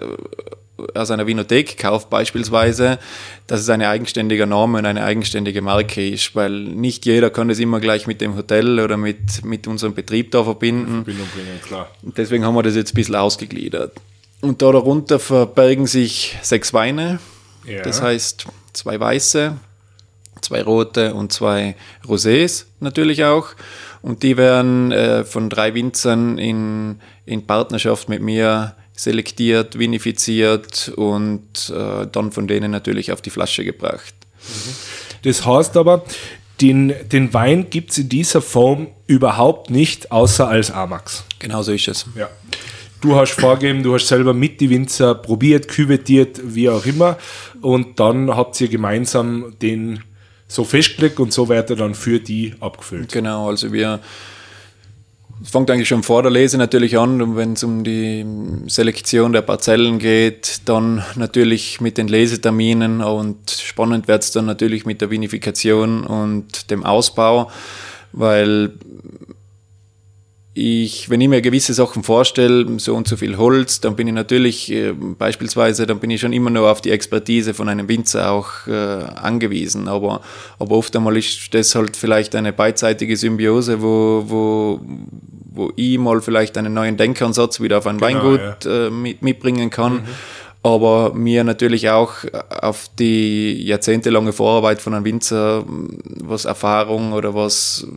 aus einer Winothek kauft beispielsweise, dass es ein eigenständiger Name und eine eigenständige Marke ist, weil nicht jeder kann das immer gleich mit dem Hotel oder mit, mit unserem Betrieb da verbinden. Verbindung bringen, klar. Deswegen haben wir das jetzt ein bisschen ausgegliedert. Und da darunter verbergen sich sechs Weine. Ja. Das heißt zwei weiße, zwei rote und zwei Rosés natürlich auch. Und die werden äh, von drei Winzern in, in Partnerschaft mit mir selektiert, vinifiziert und äh, dann von denen natürlich auf die Flasche gebracht. Mhm. Das heißt aber, den, den Wein gibt es in dieser Form überhaupt nicht, außer als Amax. Genau so ist es. Ja. Du hast vorgegeben, du hast selber mit die Winzer probiert, küvettiert, wie auch immer. Und dann habt ihr gemeinsam den so festgelegt und so wird er dann für die abgefüllt. Genau, also wir es fängt eigentlich schon vor der Lese natürlich an und wenn es um die Selektion der Parzellen geht, dann natürlich mit den Leseterminen und spannend wird es dann natürlich mit der Vinifikation und dem Ausbau, weil ich, wenn ich mir gewisse Sachen vorstelle, so und so viel Holz, dann bin ich natürlich äh, beispielsweise, dann bin ich schon immer nur auf die Expertise von einem Winzer auch äh, angewiesen. Aber, aber oft einmal ist das halt vielleicht eine beidseitige Symbiose, wo, wo, wo ich mal vielleicht einen neuen Denkansatz wieder auf ein genau, Weingut ja. äh, mit, mitbringen kann. Mhm. Aber mir natürlich auch auf die jahrzehntelange Vorarbeit von einem Winzer, was Erfahrung oder was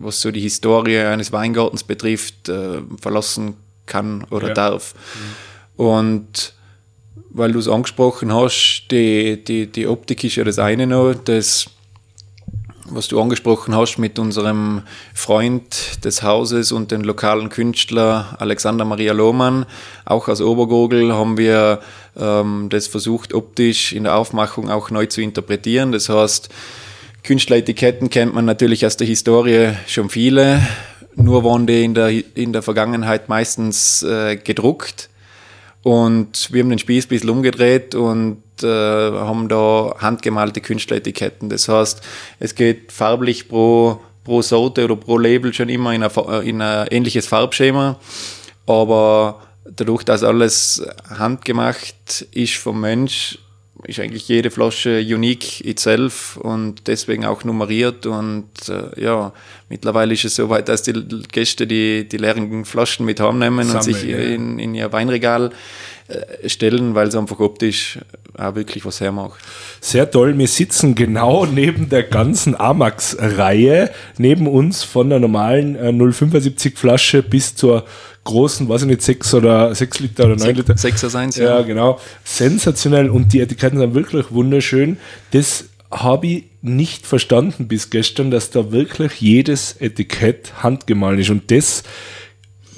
was so die Historie eines Weingartens betrifft, äh, verlassen kann oder ja. darf. Mhm. Und weil du es angesprochen hast, die, die, die Optik ist ja das eine noch, das, was du angesprochen hast mit unserem Freund des Hauses und dem lokalen Künstler Alexander Maria Lohmann, auch aus Obergurgel, haben wir ähm, das versucht, optisch in der Aufmachung auch neu zu interpretieren. Das heißt, Künstleretiketten kennt man natürlich aus der Historie schon viele, nur waren die in der, in der Vergangenheit meistens äh, gedruckt. Und wir haben den Spieß ein bisschen umgedreht und äh, haben da handgemalte Künstleretiketten. Das heißt, es geht farblich pro, pro Sorte oder pro Label schon immer in ein, in ein ähnliches Farbschema. Aber dadurch, dass alles handgemacht ist vom Mensch, ist eigentlich jede Flasche unique itself und deswegen auch nummeriert. Und äh, ja, mittlerweile ist es so weit, dass die Gäste die, die leeren Flaschen mit heimnehmen Sammeln, und sich ja. in, in ihr Weinregal stellen, weil es einfach optisch auch wirklich was hermacht. Sehr toll. Wir sitzen genau neben der ganzen Amax-Reihe, neben uns von der normalen äh, 075 Flasche bis zur großen, weiß ich nicht, 6 oder 6 Liter oder 9 Liter. 6er sein, ja. Ja, genau. Sensationell und die Etiketten sind wirklich wunderschön. Das habe ich nicht verstanden bis gestern, dass da wirklich jedes Etikett handgemahlen ist. Und das,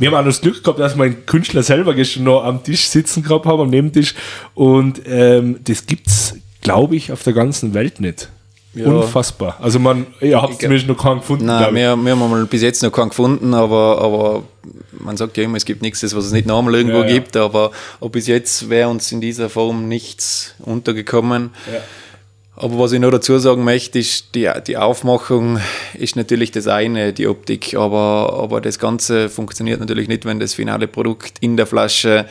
wir haben auch das Glück gehabt, dass mein Künstler selber gestern noch am Tisch sitzen gehabt haben, am Nebentisch. Und ähm, das gibt's, glaube ich, auf der ganzen Welt nicht. Ja. Unfassbar. Also man, ihr habt zumindest noch keinen gefunden. Nein, wir, wir, haben mal bis jetzt noch keinen gefunden, aber, aber man sagt ja immer, es gibt nichts, was es nicht normal irgendwo ja, ja. gibt, aber, aber bis jetzt wäre uns in dieser Form nichts untergekommen. Ja. Aber was ich noch dazu sagen möchte, ist, die, die Aufmachung ist natürlich das eine, die Optik, aber, aber das Ganze funktioniert natürlich nicht, wenn das finale Produkt in der Flasche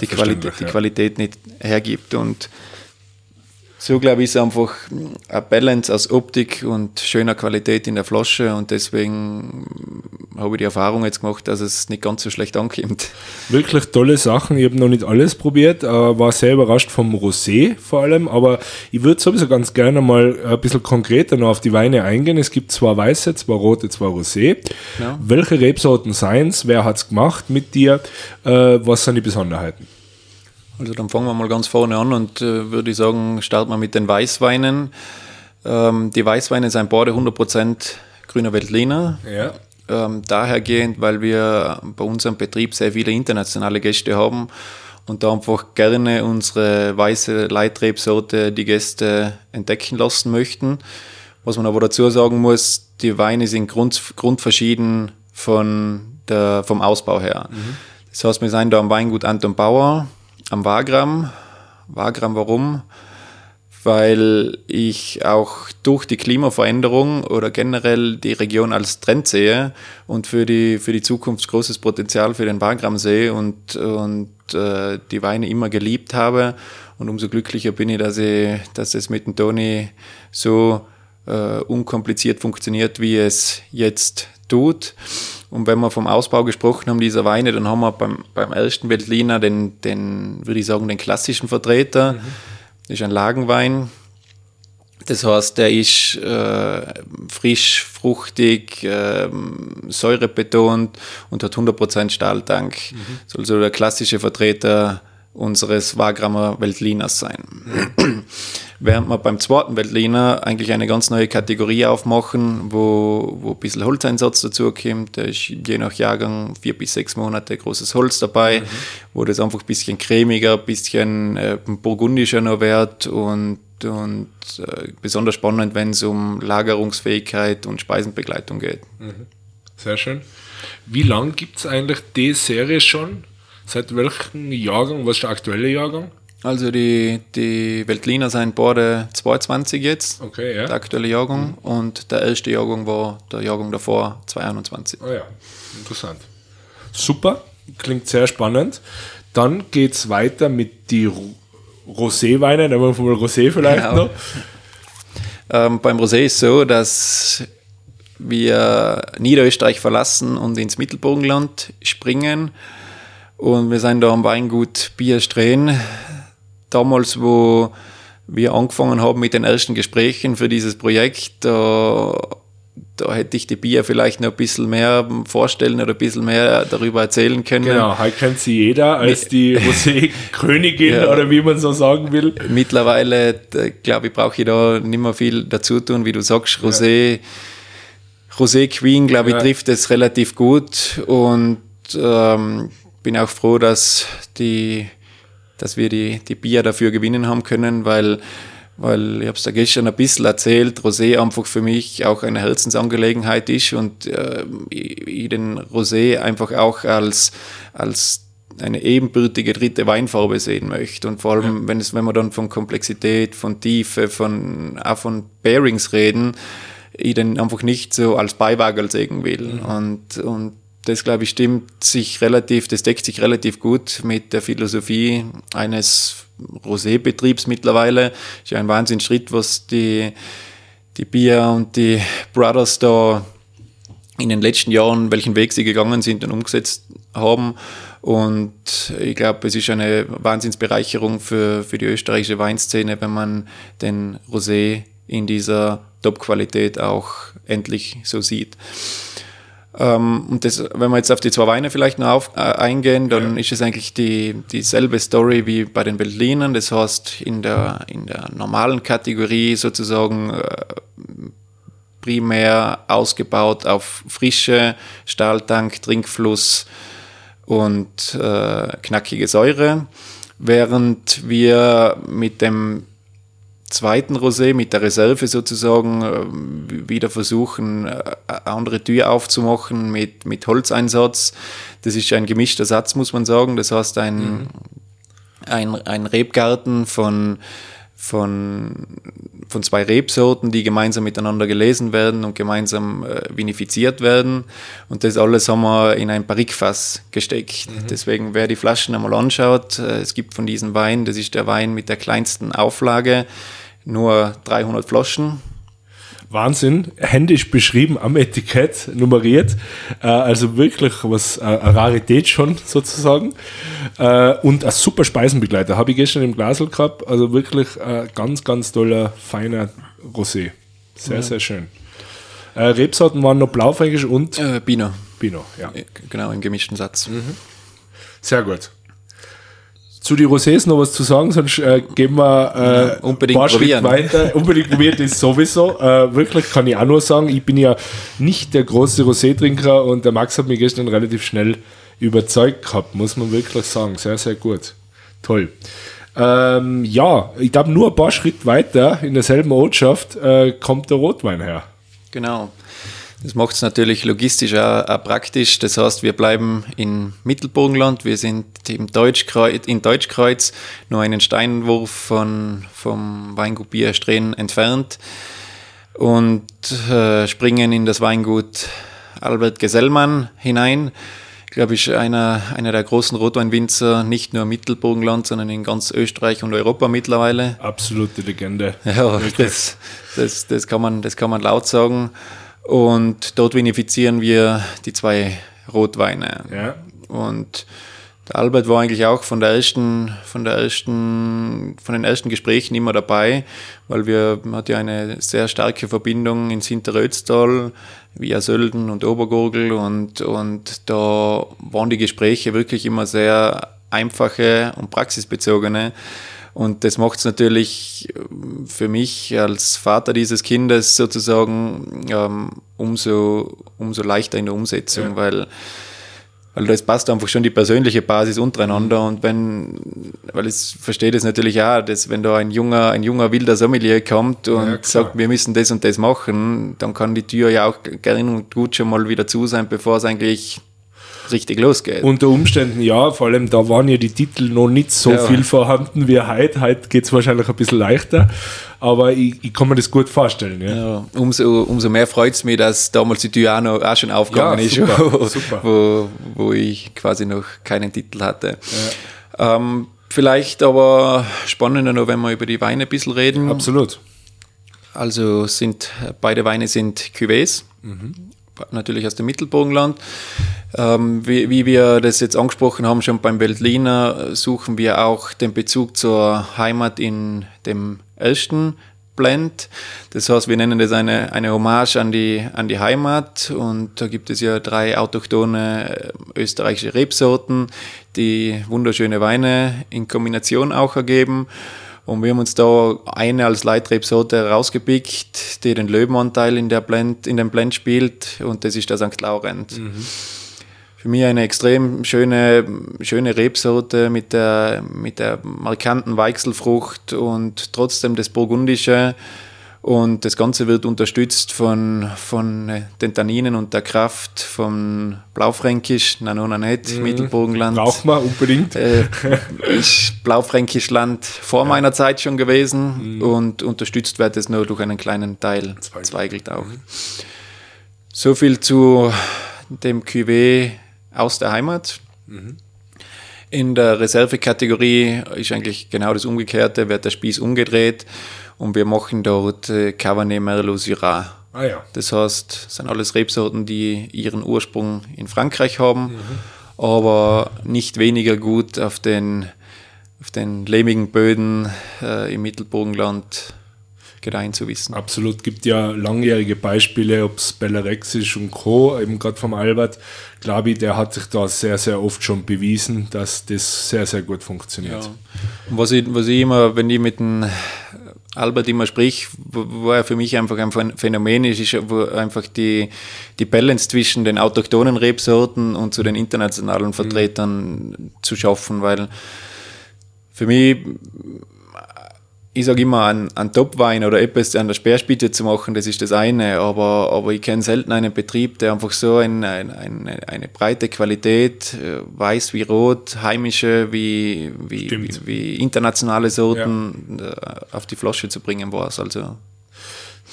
die Qualität, die Qualität nicht hergibt. Und so glaube ich, ist einfach ein Balance aus Optik und schöner Qualität in der Flasche und deswegen habe ich die Erfahrung jetzt gemacht, dass es nicht ganz so schlecht ankommt. Wirklich tolle Sachen. Ich habe noch nicht alles probiert, äh, war sehr überrascht vom Rosé vor allem, aber ich würde sowieso ganz gerne mal ein bisschen konkreter noch auf die Weine eingehen. Es gibt zwei weiße, zwei rote, zwei Rosé. Ja. Welche Rebsorten seien es? Wer hat es gemacht mit dir? Äh, was sind die Besonderheiten? Also dann fangen wir mal ganz vorne an und äh, würde ich sagen, starten wir mit den Weißweinen. Ähm, die Weißweine sind beide 100% grüner Veltliner. Ja. Ähm, dahergehend, weil wir bei unserem Betrieb sehr viele internationale Gäste haben und da einfach gerne unsere weiße Leitrebsorte die Gäste entdecken lassen möchten. Was man aber dazu sagen muss, die Weine sind grund, grundverschieden von der, vom Ausbau her. Mhm. Das heißt, wir sind da am Weingut Anton Bauer, am Wagram. Wagram warum? Weil ich auch durch die Klimaveränderung oder generell die Region als Trend sehe und für die, für die Zukunft großes Potenzial für den Wagram sehe und, und äh, die Weine immer geliebt habe. Und umso glücklicher bin ich, dass, ich, dass es mit dem Toni so äh, unkompliziert funktioniert, wie es jetzt tut. Und wenn wir vom Ausbau gesprochen haben, dieser Weine, dann haben wir beim, beim ersten Veltliner den, den, würde ich sagen, den klassischen Vertreter. Mhm. Das ist ein Lagenwein. Das heißt, der ist äh, frisch, fruchtig, äh, säurebetont und hat 100% Stahltank. Mhm. Soll so der klassische Vertreter unseres Wagrammer Weltliners sein. Während wir beim zweiten Veltliner eigentlich eine ganz neue Kategorie aufmachen, wo, wo ein bisschen Holzeinsatz dazu kommt. Da ist je nach Jahrgang vier bis sechs Monate großes Holz dabei, mhm. wo das einfach ein bisschen cremiger, ein bisschen äh, burgundischer noch wird und, und äh, besonders spannend, wenn es um Lagerungsfähigkeit und Speisenbegleitung geht. Mhm. Sehr schön. Wie lange gibt es eigentlich die Serie schon? Seit welchem Jahrgang? Was ist der aktuelle Jahrgang? Also die, die Weltliner sind beide 22 jetzt, okay, ja. der aktuelle Jahrgang. Mhm. Und der erste Jahrgang war der Jahrgang davor, 221. Oh ja, interessant. Super, klingt sehr spannend. Dann geht es weiter mit die Rosé-Weine, nehmen wir mal Rosé vielleicht genau. noch. *laughs* Ähm, beim Rosé ist es so, dass wir Niederösterreich verlassen und ins Mittelburgenland springen. Und wir sind da am Weingut Bierstrehen damals, wo wir angefangen haben mit den ersten Gesprächen für dieses Projekt, da, da hätte ich die Bier vielleicht noch ein bisschen mehr vorstellen oder ein bisschen mehr darüber erzählen können. Genau, heute kennt sie jeder als die Rosé-Königin *laughs* ja, oder wie man so sagen will. Mittlerweile, glaube ich, brauche ich da nicht mehr viel dazu tun, wie du sagst, Rosé. Ja. Rosé Queen, glaube ich, ja. trifft es relativ gut und ähm, bin auch froh, dass die dass wir die, die Bier dafür gewinnen haben können, weil, weil ich habe es da gestern ein bisschen erzählt, Rosé einfach für mich auch eine Herzensangelegenheit ist und äh, ich den Rosé einfach auch als, als eine ebenbürtige dritte Weinfarbe sehen möchte. Und vor allem, ja. wenn, es, wenn wir dann von Komplexität, von Tiefe, von, auch von Bearings reden, ich den einfach nicht so als Beiwagel sehen will. Mhm. Und, und das glaube ich stimmt sich relativ, das deckt sich relativ gut mit der Philosophie eines Rosé-Betriebs mittlerweile. Ist ja ein Wahnsinnsschritt, was die, die Bier und die Brothers da in den letzten Jahren, welchen Weg sie gegangen sind und umgesetzt haben. Und ich glaube, es ist eine Wahnsinnsbereicherung für, für die österreichische Weinszene, wenn man den Rosé in dieser Top-Qualität auch endlich so sieht. Ähm, und das, wenn wir jetzt auf die zwei Weine vielleicht noch auf, äh, eingehen, dann ja. ist es eigentlich die, dieselbe Story wie bei den Berlinern. Das heißt, in der, in der normalen Kategorie sozusagen äh, primär ausgebaut auf Frische, Stahltank, Trinkfluss und äh, knackige Säure, während wir mit dem zweiten Rosé, mit der Reserve sozusagen, äh, wieder versuchen, äh, eine andere Tür aufzumachen mit, mit Holzeinsatz. Das ist ein gemischter Satz, muss man sagen. Das heißt, ein, mhm. ein, ein Rebgarten von von, von zwei Rebsorten, die gemeinsam miteinander gelesen werden und gemeinsam äh, vinifiziert werden. Und das alles haben wir in ein Barrikfass gesteckt. Mhm. Deswegen, wer die Flaschen einmal anschaut, äh, es gibt von diesem Wein, das ist der Wein mit der kleinsten Auflage, nur 300 Flaschen Wahnsinn, händisch beschrieben am Etikett, nummeriert. Äh, also wirklich was, äh, eine Rarität schon sozusagen. Äh, und ein super Speisenbegleiter. Habe ich gestern im Glasl gehabt. Also wirklich ein ganz, ganz toller, feiner Rosé. Sehr, ja. sehr schön. Rebsorten waren noch Blaufränkisch und äh, Bino. Bino, ja. Genau, im gemischten Satz. Mhm. Sehr gut zu den Rosés noch was zu sagen, sonst äh, geben wir äh, unbedingt ein paar probieren. weiter. *laughs* Unbedingt probiert ist sowieso. Äh, wirklich kann ich auch nur sagen, ich bin ja nicht der große Rosé-Trinker und der Max hat mich gestern relativ schnell überzeugt gehabt, muss man wirklich sagen. Sehr, sehr gut. Toll. Ähm, ja, ich glaube, nur ein paar Schritte weiter in derselben Ortschaft äh, kommt der Rotwein her. Genau. Das macht es natürlich logistisch auch, auch, praktisch. Das heißt, wir bleiben in Mittelburgenland. Wir sind im Deutschkreuz, in Deutschkreuz nur einen Steinwurf von, vom Weingut Bier Strehen entfernt und äh, springen in das Weingut Albert Gesellmann hinein. Ich glaube, ich einer, einer der großen Rotweinwinzer, nicht nur Mittelburgenland, sondern in ganz Österreich und Europa mittlerweile. Absolute Legende. Ja, das, das, das, kann man, das kann man laut sagen. Und dort vinifizieren wir die zwei Rotweine. Ja. Und der Albert war eigentlich auch von der ersten, von der ersten, von den ersten Gesprächen immer dabei, weil wir hat ja eine sehr starke Verbindung ins Hinterrötztal via Sölden und Obergurgel und, und da waren die Gespräche wirklich immer sehr einfache und praxisbezogene. Und das macht es natürlich ähm, für mich als Vater dieses Kindes sozusagen ähm, umso, umso leichter in der Umsetzung, ja. weil, weil das passt einfach schon die persönliche Basis untereinander. Mhm. Und wenn, weil ich verstehe das natürlich auch, dass wenn da ein junger, ein junger wilder Sommelier kommt und ja, sagt, wir müssen das und das machen, dann kann die Tür ja auch gerne und gut schon mal wieder zu sein, bevor es eigentlich richtig losgeht. Unter Umständen ja, vor allem da waren ja die Titel noch nicht so ja. viel vorhanden wie heute. Heute geht es wahrscheinlich ein bisschen leichter, aber ich, ich kann mir das gut vorstellen. Ja. ja umso, umso mehr freut es mich, dass damals die Tür auch, noch, auch schon aufgegangen ja, super, ist, wo, super. Wo, wo ich quasi noch keinen Titel hatte. Ähm, vielleicht aber spannender noch, wenn wir über die Weine ein bisschen reden. Absolut. Also sind beide Weine sind Cuvées. Mhm natürlich aus dem Mittelburgenland. Ähm, wie, wie, wir das jetzt angesprochen haben, schon beim Veltliner, suchen wir auch den Bezug zur Heimat in dem ersten Blend. Das heißt, wir nennen das eine, eine Hommage an die, an die Heimat und da gibt es ja drei autochtone äh, österreichische Rebsorten, die wunderschöne Weine in Kombination auch ergeben. Und wir haben uns da eine als Leitrebsorte rausgepickt, die den Löwenanteil in, der Blend, in dem Blend spielt und das ist der St. Laurent. Mhm. Für mich eine extrem schöne, schöne Rebsorte mit der, mit der markanten Weichselfrucht und trotzdem das Burgundische und das Ganze wird unterstützt von, von den Tanninen und der Kraft von Blaufränkisch, Nanona nicht, mhm. Mittelburgenland. Braucht man unbedingt. Äh, ist Blaufränkisch Land vor ja. meiner Zeit schon gewesen mhm. und unterstützt wird es nur durch einen kleinen Teil, Zweigelt, Zweigelt auch. Mhm. So viel zu dem Cuvée aus der Heimat. Mhm. In der Reservekategorie ist eigentlich genau das Umgekehrte, wird der Spieß umgedreht und wir machen dort äh, Cabernet Merlot Syrah. Ah, ja. Das heißt, es sind alles Rebsorten, die ihren Ursprung in Frankreich haben, mhm. aber nicht weniger gut auf den, auf den lehmigen Böden äh, im Mittelburgenland gedeihen zu wissen. Absolut, gibt ja langjährige Beispiele, ob es Bellarex ist und Co., eben gerade vom Albert, glaube ich, der hat sich da sehr, sehr oft schon bewiesen, dass das sehr, sehr gut funktioniert. Ja. Und was ich, was ich immer, wenn ich mit dem Albert immer sprich, wo er für mich einfach ein Phänomen ist, einfach die, die Balance zwischen den autochthonen Rebsorten und zu den internationalen Vertretern mhm. zu schaffen, weil für mich ich sage immer, ein, ein Top-Wein oder etwas an der Speerspitze zu machen, das ist das eine, aber, aber ich kenne selten einen Betrieb, der einfach so ein, ein, eine, eine breite Qualität, äh, weiß wie rot, heimische wie, wie, wie, wie, internationale Sorten ja. Äh, auf die Flasche zu bringen war. Also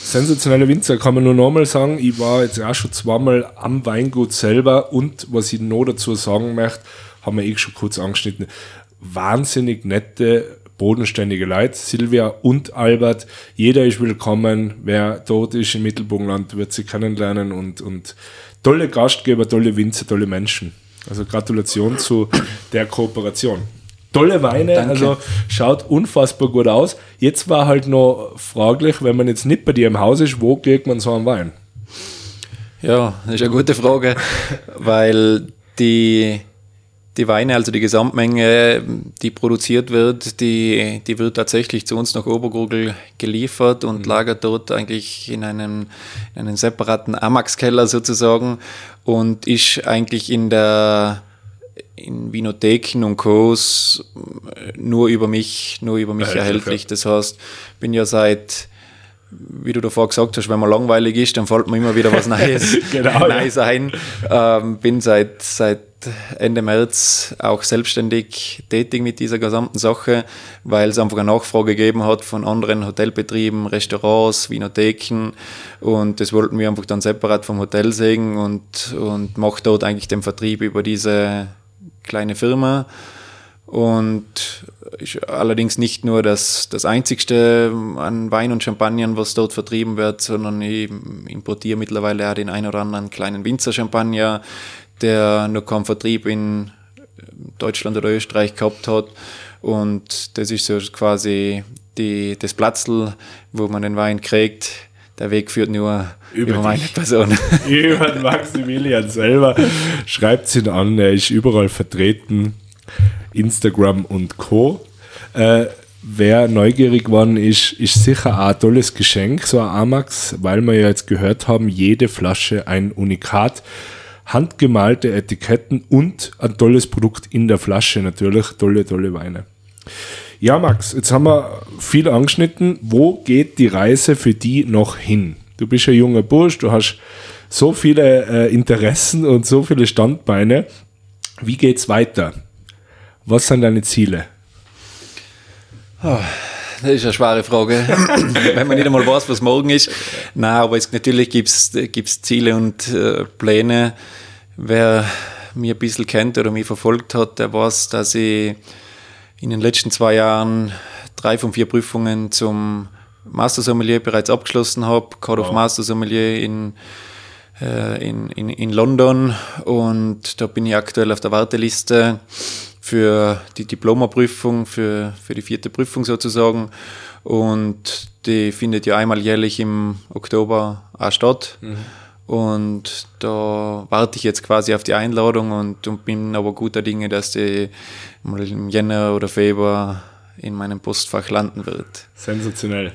Sensationelle Winzer, kann man nur nochmal sagen. Ich war jetzt auch schon zweimal am Weingut selber und was ich noch dazu sagen möchte, haben wir eh schon kurz angeschnitten. Wahnsinnig nette bodenständige Leute, Silvia und Albert. Jeder ist willkommen. Wer dort ist im Mittelburgenland, wird sie kennenlernen und, und tolle Gastgeber, tolle Winzer, tolle Menschen. Also Gratulation zu der Kooperation. Tolle Weine, Danke. also schaut unfassbar gut aus. Jetzt war halt noch fraglich, wenn man jetzt nicht bei dir im Haus ist, wo kriegt man so einen Wein? Ja, das ist eine gute Frage, weil die die Weine, also die Gesamtmenge, die produziert wird, die, die wird tatsächlich zu uns nach Obergurgel geliefert und mhm. lagert dort eigentlich in einem, in einem separaten Amax-Keller sozusagen und ist eigentlich in der in Vinotheken und Co's nur über mich, nur über mich erhältlich. Das heißt, bin ja seit wie du davor gesagt hast, wenn man langweilig ist, dann fällt mir immer wieder was *laughs* Neues, genau, Neues ja. ein. Ähm, bin seit, seit Ende März auch selbstständig tätig mit dieser gesamten Sache, weil es einfach eine Nachfrage gegeben hat von anderen Hotelbetrieben, Restaurants, Winotheken. Und das wollten wir einfach dann separat vom Hotel sehen und, und macht dort eigentlich den Vertrieb über diese kleine Firma. Und ist allerdings nicht nur das, das einzigste an Wein und Champagner, was dort vertrieben wird, sondern ich importiere mittlerweile auch den ein oder anderen kleinen Winzer-Champagner, der noch keinen Vertrieb in Deutschland oder Österreich gehabt hat. Und das ist so quasi die, das Platzl, wo man den Wein kriegt. Der Weg führt nur über, über meine Person. *laughs* über Maximilian selber. Schreibt ihn an, er ist überall vertreten Instagram und Co. Äh, wer neugierig geworden ist, ist sicher auch ein tolles Geschenk, so ein Amax, weil wir ja jetzt gehört haben, jede Flasche ein Unikat, handgemalte Etiketten und ein tolles Produkt in der Flasche natürlich, tolle, tolle Weine. Ja, Max, jetzt haben wir viel angeschnitten. Wo geht die Reise für die noch hin? Du bist ein junger Bursch, du hast so viele äh, Interessen und so viele Standbeine. Wie geht's weiter? Was sind deine Ziele? Oh, das ist eine schwere Frage, *laughs* wenn man nicht einmal weiß, was morgen ist. Nein, aber es, natürlich gibt es Ziele und äh, Pläne. Wer mich ein bisschen kennt oder mich verfolgt hat, der weiß, dass ich in den letzten zwei Jahren drei von vier Prüfungen zum Master Sommelier bereits abgeschlossen habe. Code wow. of Master Sommelier in, äh, in, in, in London und da bin ich aktuell auf der Warteliste für die Diplomaprüfung, für, für die vierte Prüfung sozusagen. Und die findet ja einmal jährlich im Oktober auch statt. Mhm. Und da warte ich jetzt quasi auf die Einladung und, und bin aber guter Dinge, dass die im Jänner oder Februar in meinem Postfach landen wird. Sensationell.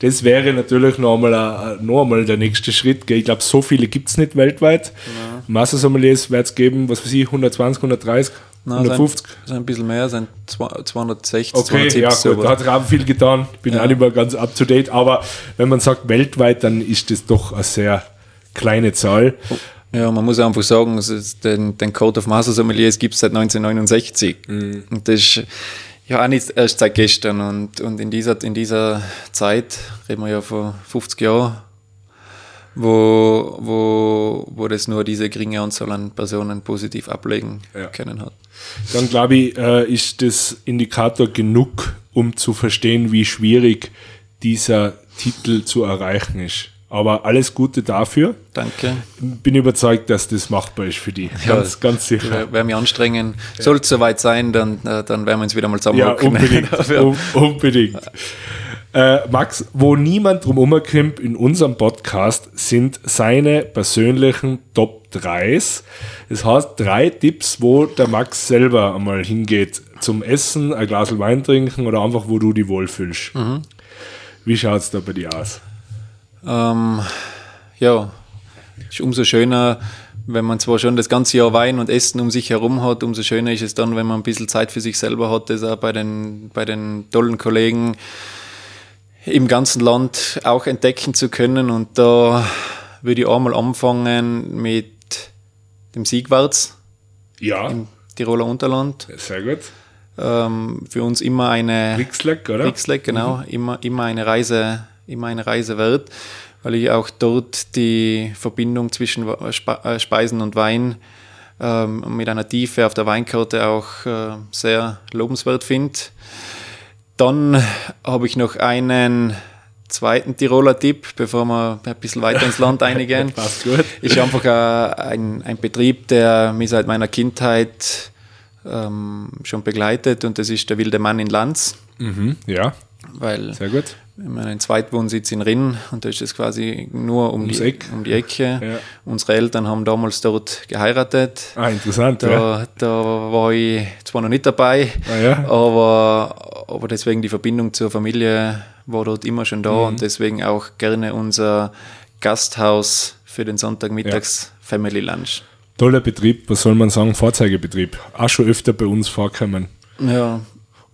Das wäre natürlich nochmal noch einmal der nächste Schritt. Ich glaube, so viele gibt es nicht weltweit. Ja. Master Sommeliers wird es geben, was weiß ich, 120, 130. Nein, 150? Sind, sind ein bisschen mehr, sind 260, okay, 270. Ja, gut, da hat Raben viel getan. Bin ja. auch nicht mehr ganz up to date. Aber wenn man sagt weltweit, dann ist das doch eine sehr kleine Zahl. Ja, man muss einfach sagen, den, den Code of Master Sommeliers gibt es seit 1969. Mhm. Und das ist ja auch nicht erst seit gestern. Und, und in, dieser, in dieser Zeit, reden wir ja vor 50 Jahren, wo, wo, wo das nur diese geringe Anzahl an Personen positiv ablegen ja. können hat. Dann glaube ich, äh, ist das Indikator genug, um zu verstehen, wie schwierig dieser Titel zu erreichen ist. Aber alles Gute dafür. Danke. Bin überzeugt, dass das machbar ist für die. Ganz, ja, ganz sicher. Werden wir anstrengen. Ja. Soll es soweit sein, dann, äh, dann werden wir uns wieder mal zusammen. Ja, unbedingt. *laughs* um, unbedingt. Äh, Max, wo niemand drum kommt in unserem Podcast, sind seine persönlichen Top 3s. Das heißt, drei Tipps, wo der Max selber einmal hingeht zum Essen, ein Glas Wein trinken oder einfach, wo du dich wohlfühlst. Mhm. Wie schaut es da bei dir aus? Ähm, ja, ist umso schöner, wenn man zwar schon das ganze Jahr Wein und Essen um sich herum hat, umso schöner ist es dann, wenn man ein bisschen Zeit für sich selber hat, das auch bei den, bei den tollen Kollegen im ganzen Land auch entdecken zu können. Und da würde ich einmal anfangen mit dem Siegwärts ja. im Tiroler Unterland. Sehr gut. Ähm, für uns immer eine Rixleck, oder? Rixleck, genau, mhm. immer, immer eine Reise, immer eine Reise wert, weil ich auch dort die Verbindung zwischen äh, Speisen und Wein ähm, mit einer Tiefe auf der Weinkarte auch äh, sehr lobenswert finde. Dann habe ich noch einen zweiten Tiroler Tipp, bevor wir ein bisschen weiter ins Land *laughs* einigen. Passt gut. Ist einfach ein, ein Betrieb, der mich seit meiner Kindheit ähm, schon begleitet und das ist der Wilde Mann in Lanz. Mhm, ja. Weil Sehr gut. Wir haben einen Zweitwohnsitz in Rinn und da ist es quasi nur um, die, Eck. um die Ecke. Ja. Unsere Eltern haben damals dort geheiratet. Ah, interessant. Da, ja. da war ich zwar noch nicht dabei, ah, ja. aber, aber deswegen die Verbindung zur Familie war dort immer schon da mhm. und deswegen auch gerne unser Gasthaus für den Sonntagmittags Family Lunch. Toller Betrieb, was soll man sagen, Vorzeigebetrieb. Auch schon öfter bei uns vorkommen. Ja,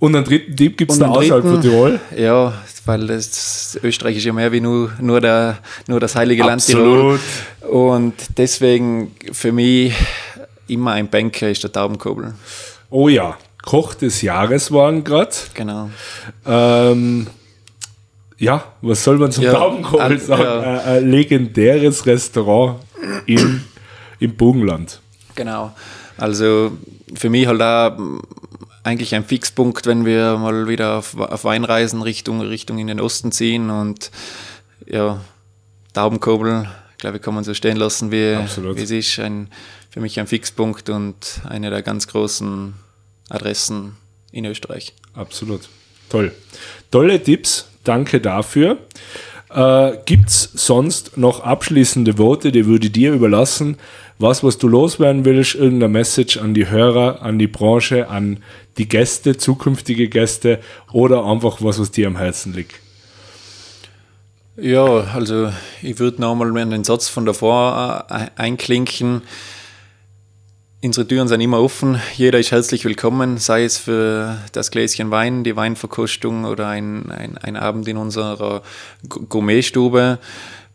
und einen dritten Tipp gibt es da außerhalb von Tirol? Ja, weil das, Österreich ist ja mehr wie nur, nur, der, nur das heilige Land Absolut. Tirol. Und deswegen für mich immer ein Banker ist der Taubenkobel. Oh ja, Koch des Jahres waren gerade. Genau. Ähm, ja, was soll man zum ja, Taubenkobel sagen? Ja. Ein, ein, legendäres Restaurant im, im Bogenland. Genau. Also für mich halt auch eigentlich ein Fixpunkt, wenn wir mal wieder auf, auf Weinreisen Richtung, Richtung in den Osten ziehen und ja, Taubenkobel, glaube ich, kann man so stehen lassen, wie, wie es ist. Ein, für mich ein Fixpunkt und eine der ganz großen Adressen in Österreich. Absolut. Toll. Tolle Tipps, danke dafür. Äh, Gibt es sonst noch abschließende Worte, die würde ich dir überlassen? Was, was du loswerden willst, irgendeine Message an die Hörer, an die Branche, an die Gäste, zukünftige Gäste oder einfach was, was dir am Herzen liegt? Ja, also ich würde nochmal einen Satz von davor äh, einklinken. Unsere Türen sind immer offen, jeder ist herzlich willkommen, sei es für das Gläschen Wein, die Weinverkostung oder ein, ein, ein Abend in unserer Gourmetstube.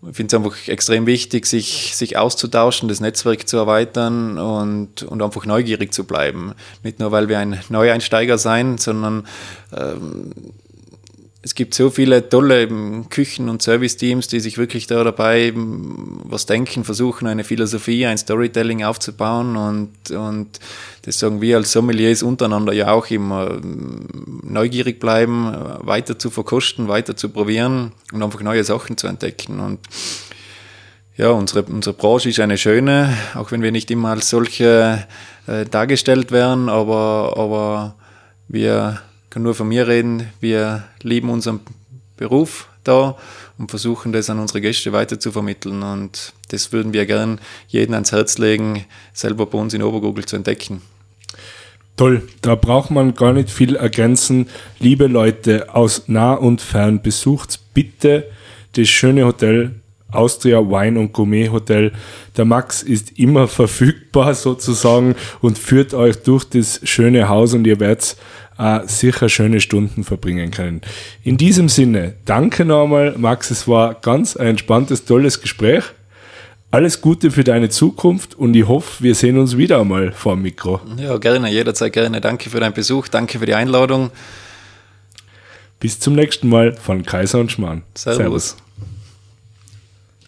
Ich finde es einfach extrem wichtig, sich, sich auszutauschen, das Netzwerk zu erweitern und, und einfach neugierig zu bleiben. Nicht nur, weil wir ein Neueinsteiger sein, sondern ähm, es gibt so viele tolle Küchen- und Service-Teams, die sich wirklich da dabei was denken, versuchen, eine Philosophie, ein Storytelling aufzubauen. Und, und das sagen wir als Sommeliers untereinander ja auch immer, neugierig bleiben, weiter zu verkosten, weiter zu probieren und einfach neue Sachen zu entdecken. Und ja, unsere, unsere Branche ist eine schöne, auch wenn wir nicht immer als solche äh, dargestellt werden, aber, aber wir kann nur von mir reden. Wir lieben unseren Beruf da und versuchen das an unsere Gäste weiter zu vermitteln. Und das würden wir gern jedem ans Herz legen, selber bei uns in Obergurgel zu entdecken. Toll, da braucht man gar nicht viel ergänzen. Liebe Leute aus nah und fern, besucht bitte das schöne Hotel Austria Wine und Gourmet Hotel. Der Max ist immer *laughs* verfügbar sozusagen und führt euch durch das schöne Haus und ihr werdet äh, sicher schöne Stunden verbringen können. In diesem Sinne, danke nochmal, Max. Es war ganz ein entspanntes, tolles Gespräch. Alles Gute für deine Zukunft und ich hoffe, wir sehen uns wieder einmal vor dem Mikro. Ja, gerne, jederzeit gerne. Danke für deinen Besuch, danke für die Einladung. Bis zum nächsten Mal von Kaiser und Schmarrn. Servus. Servus.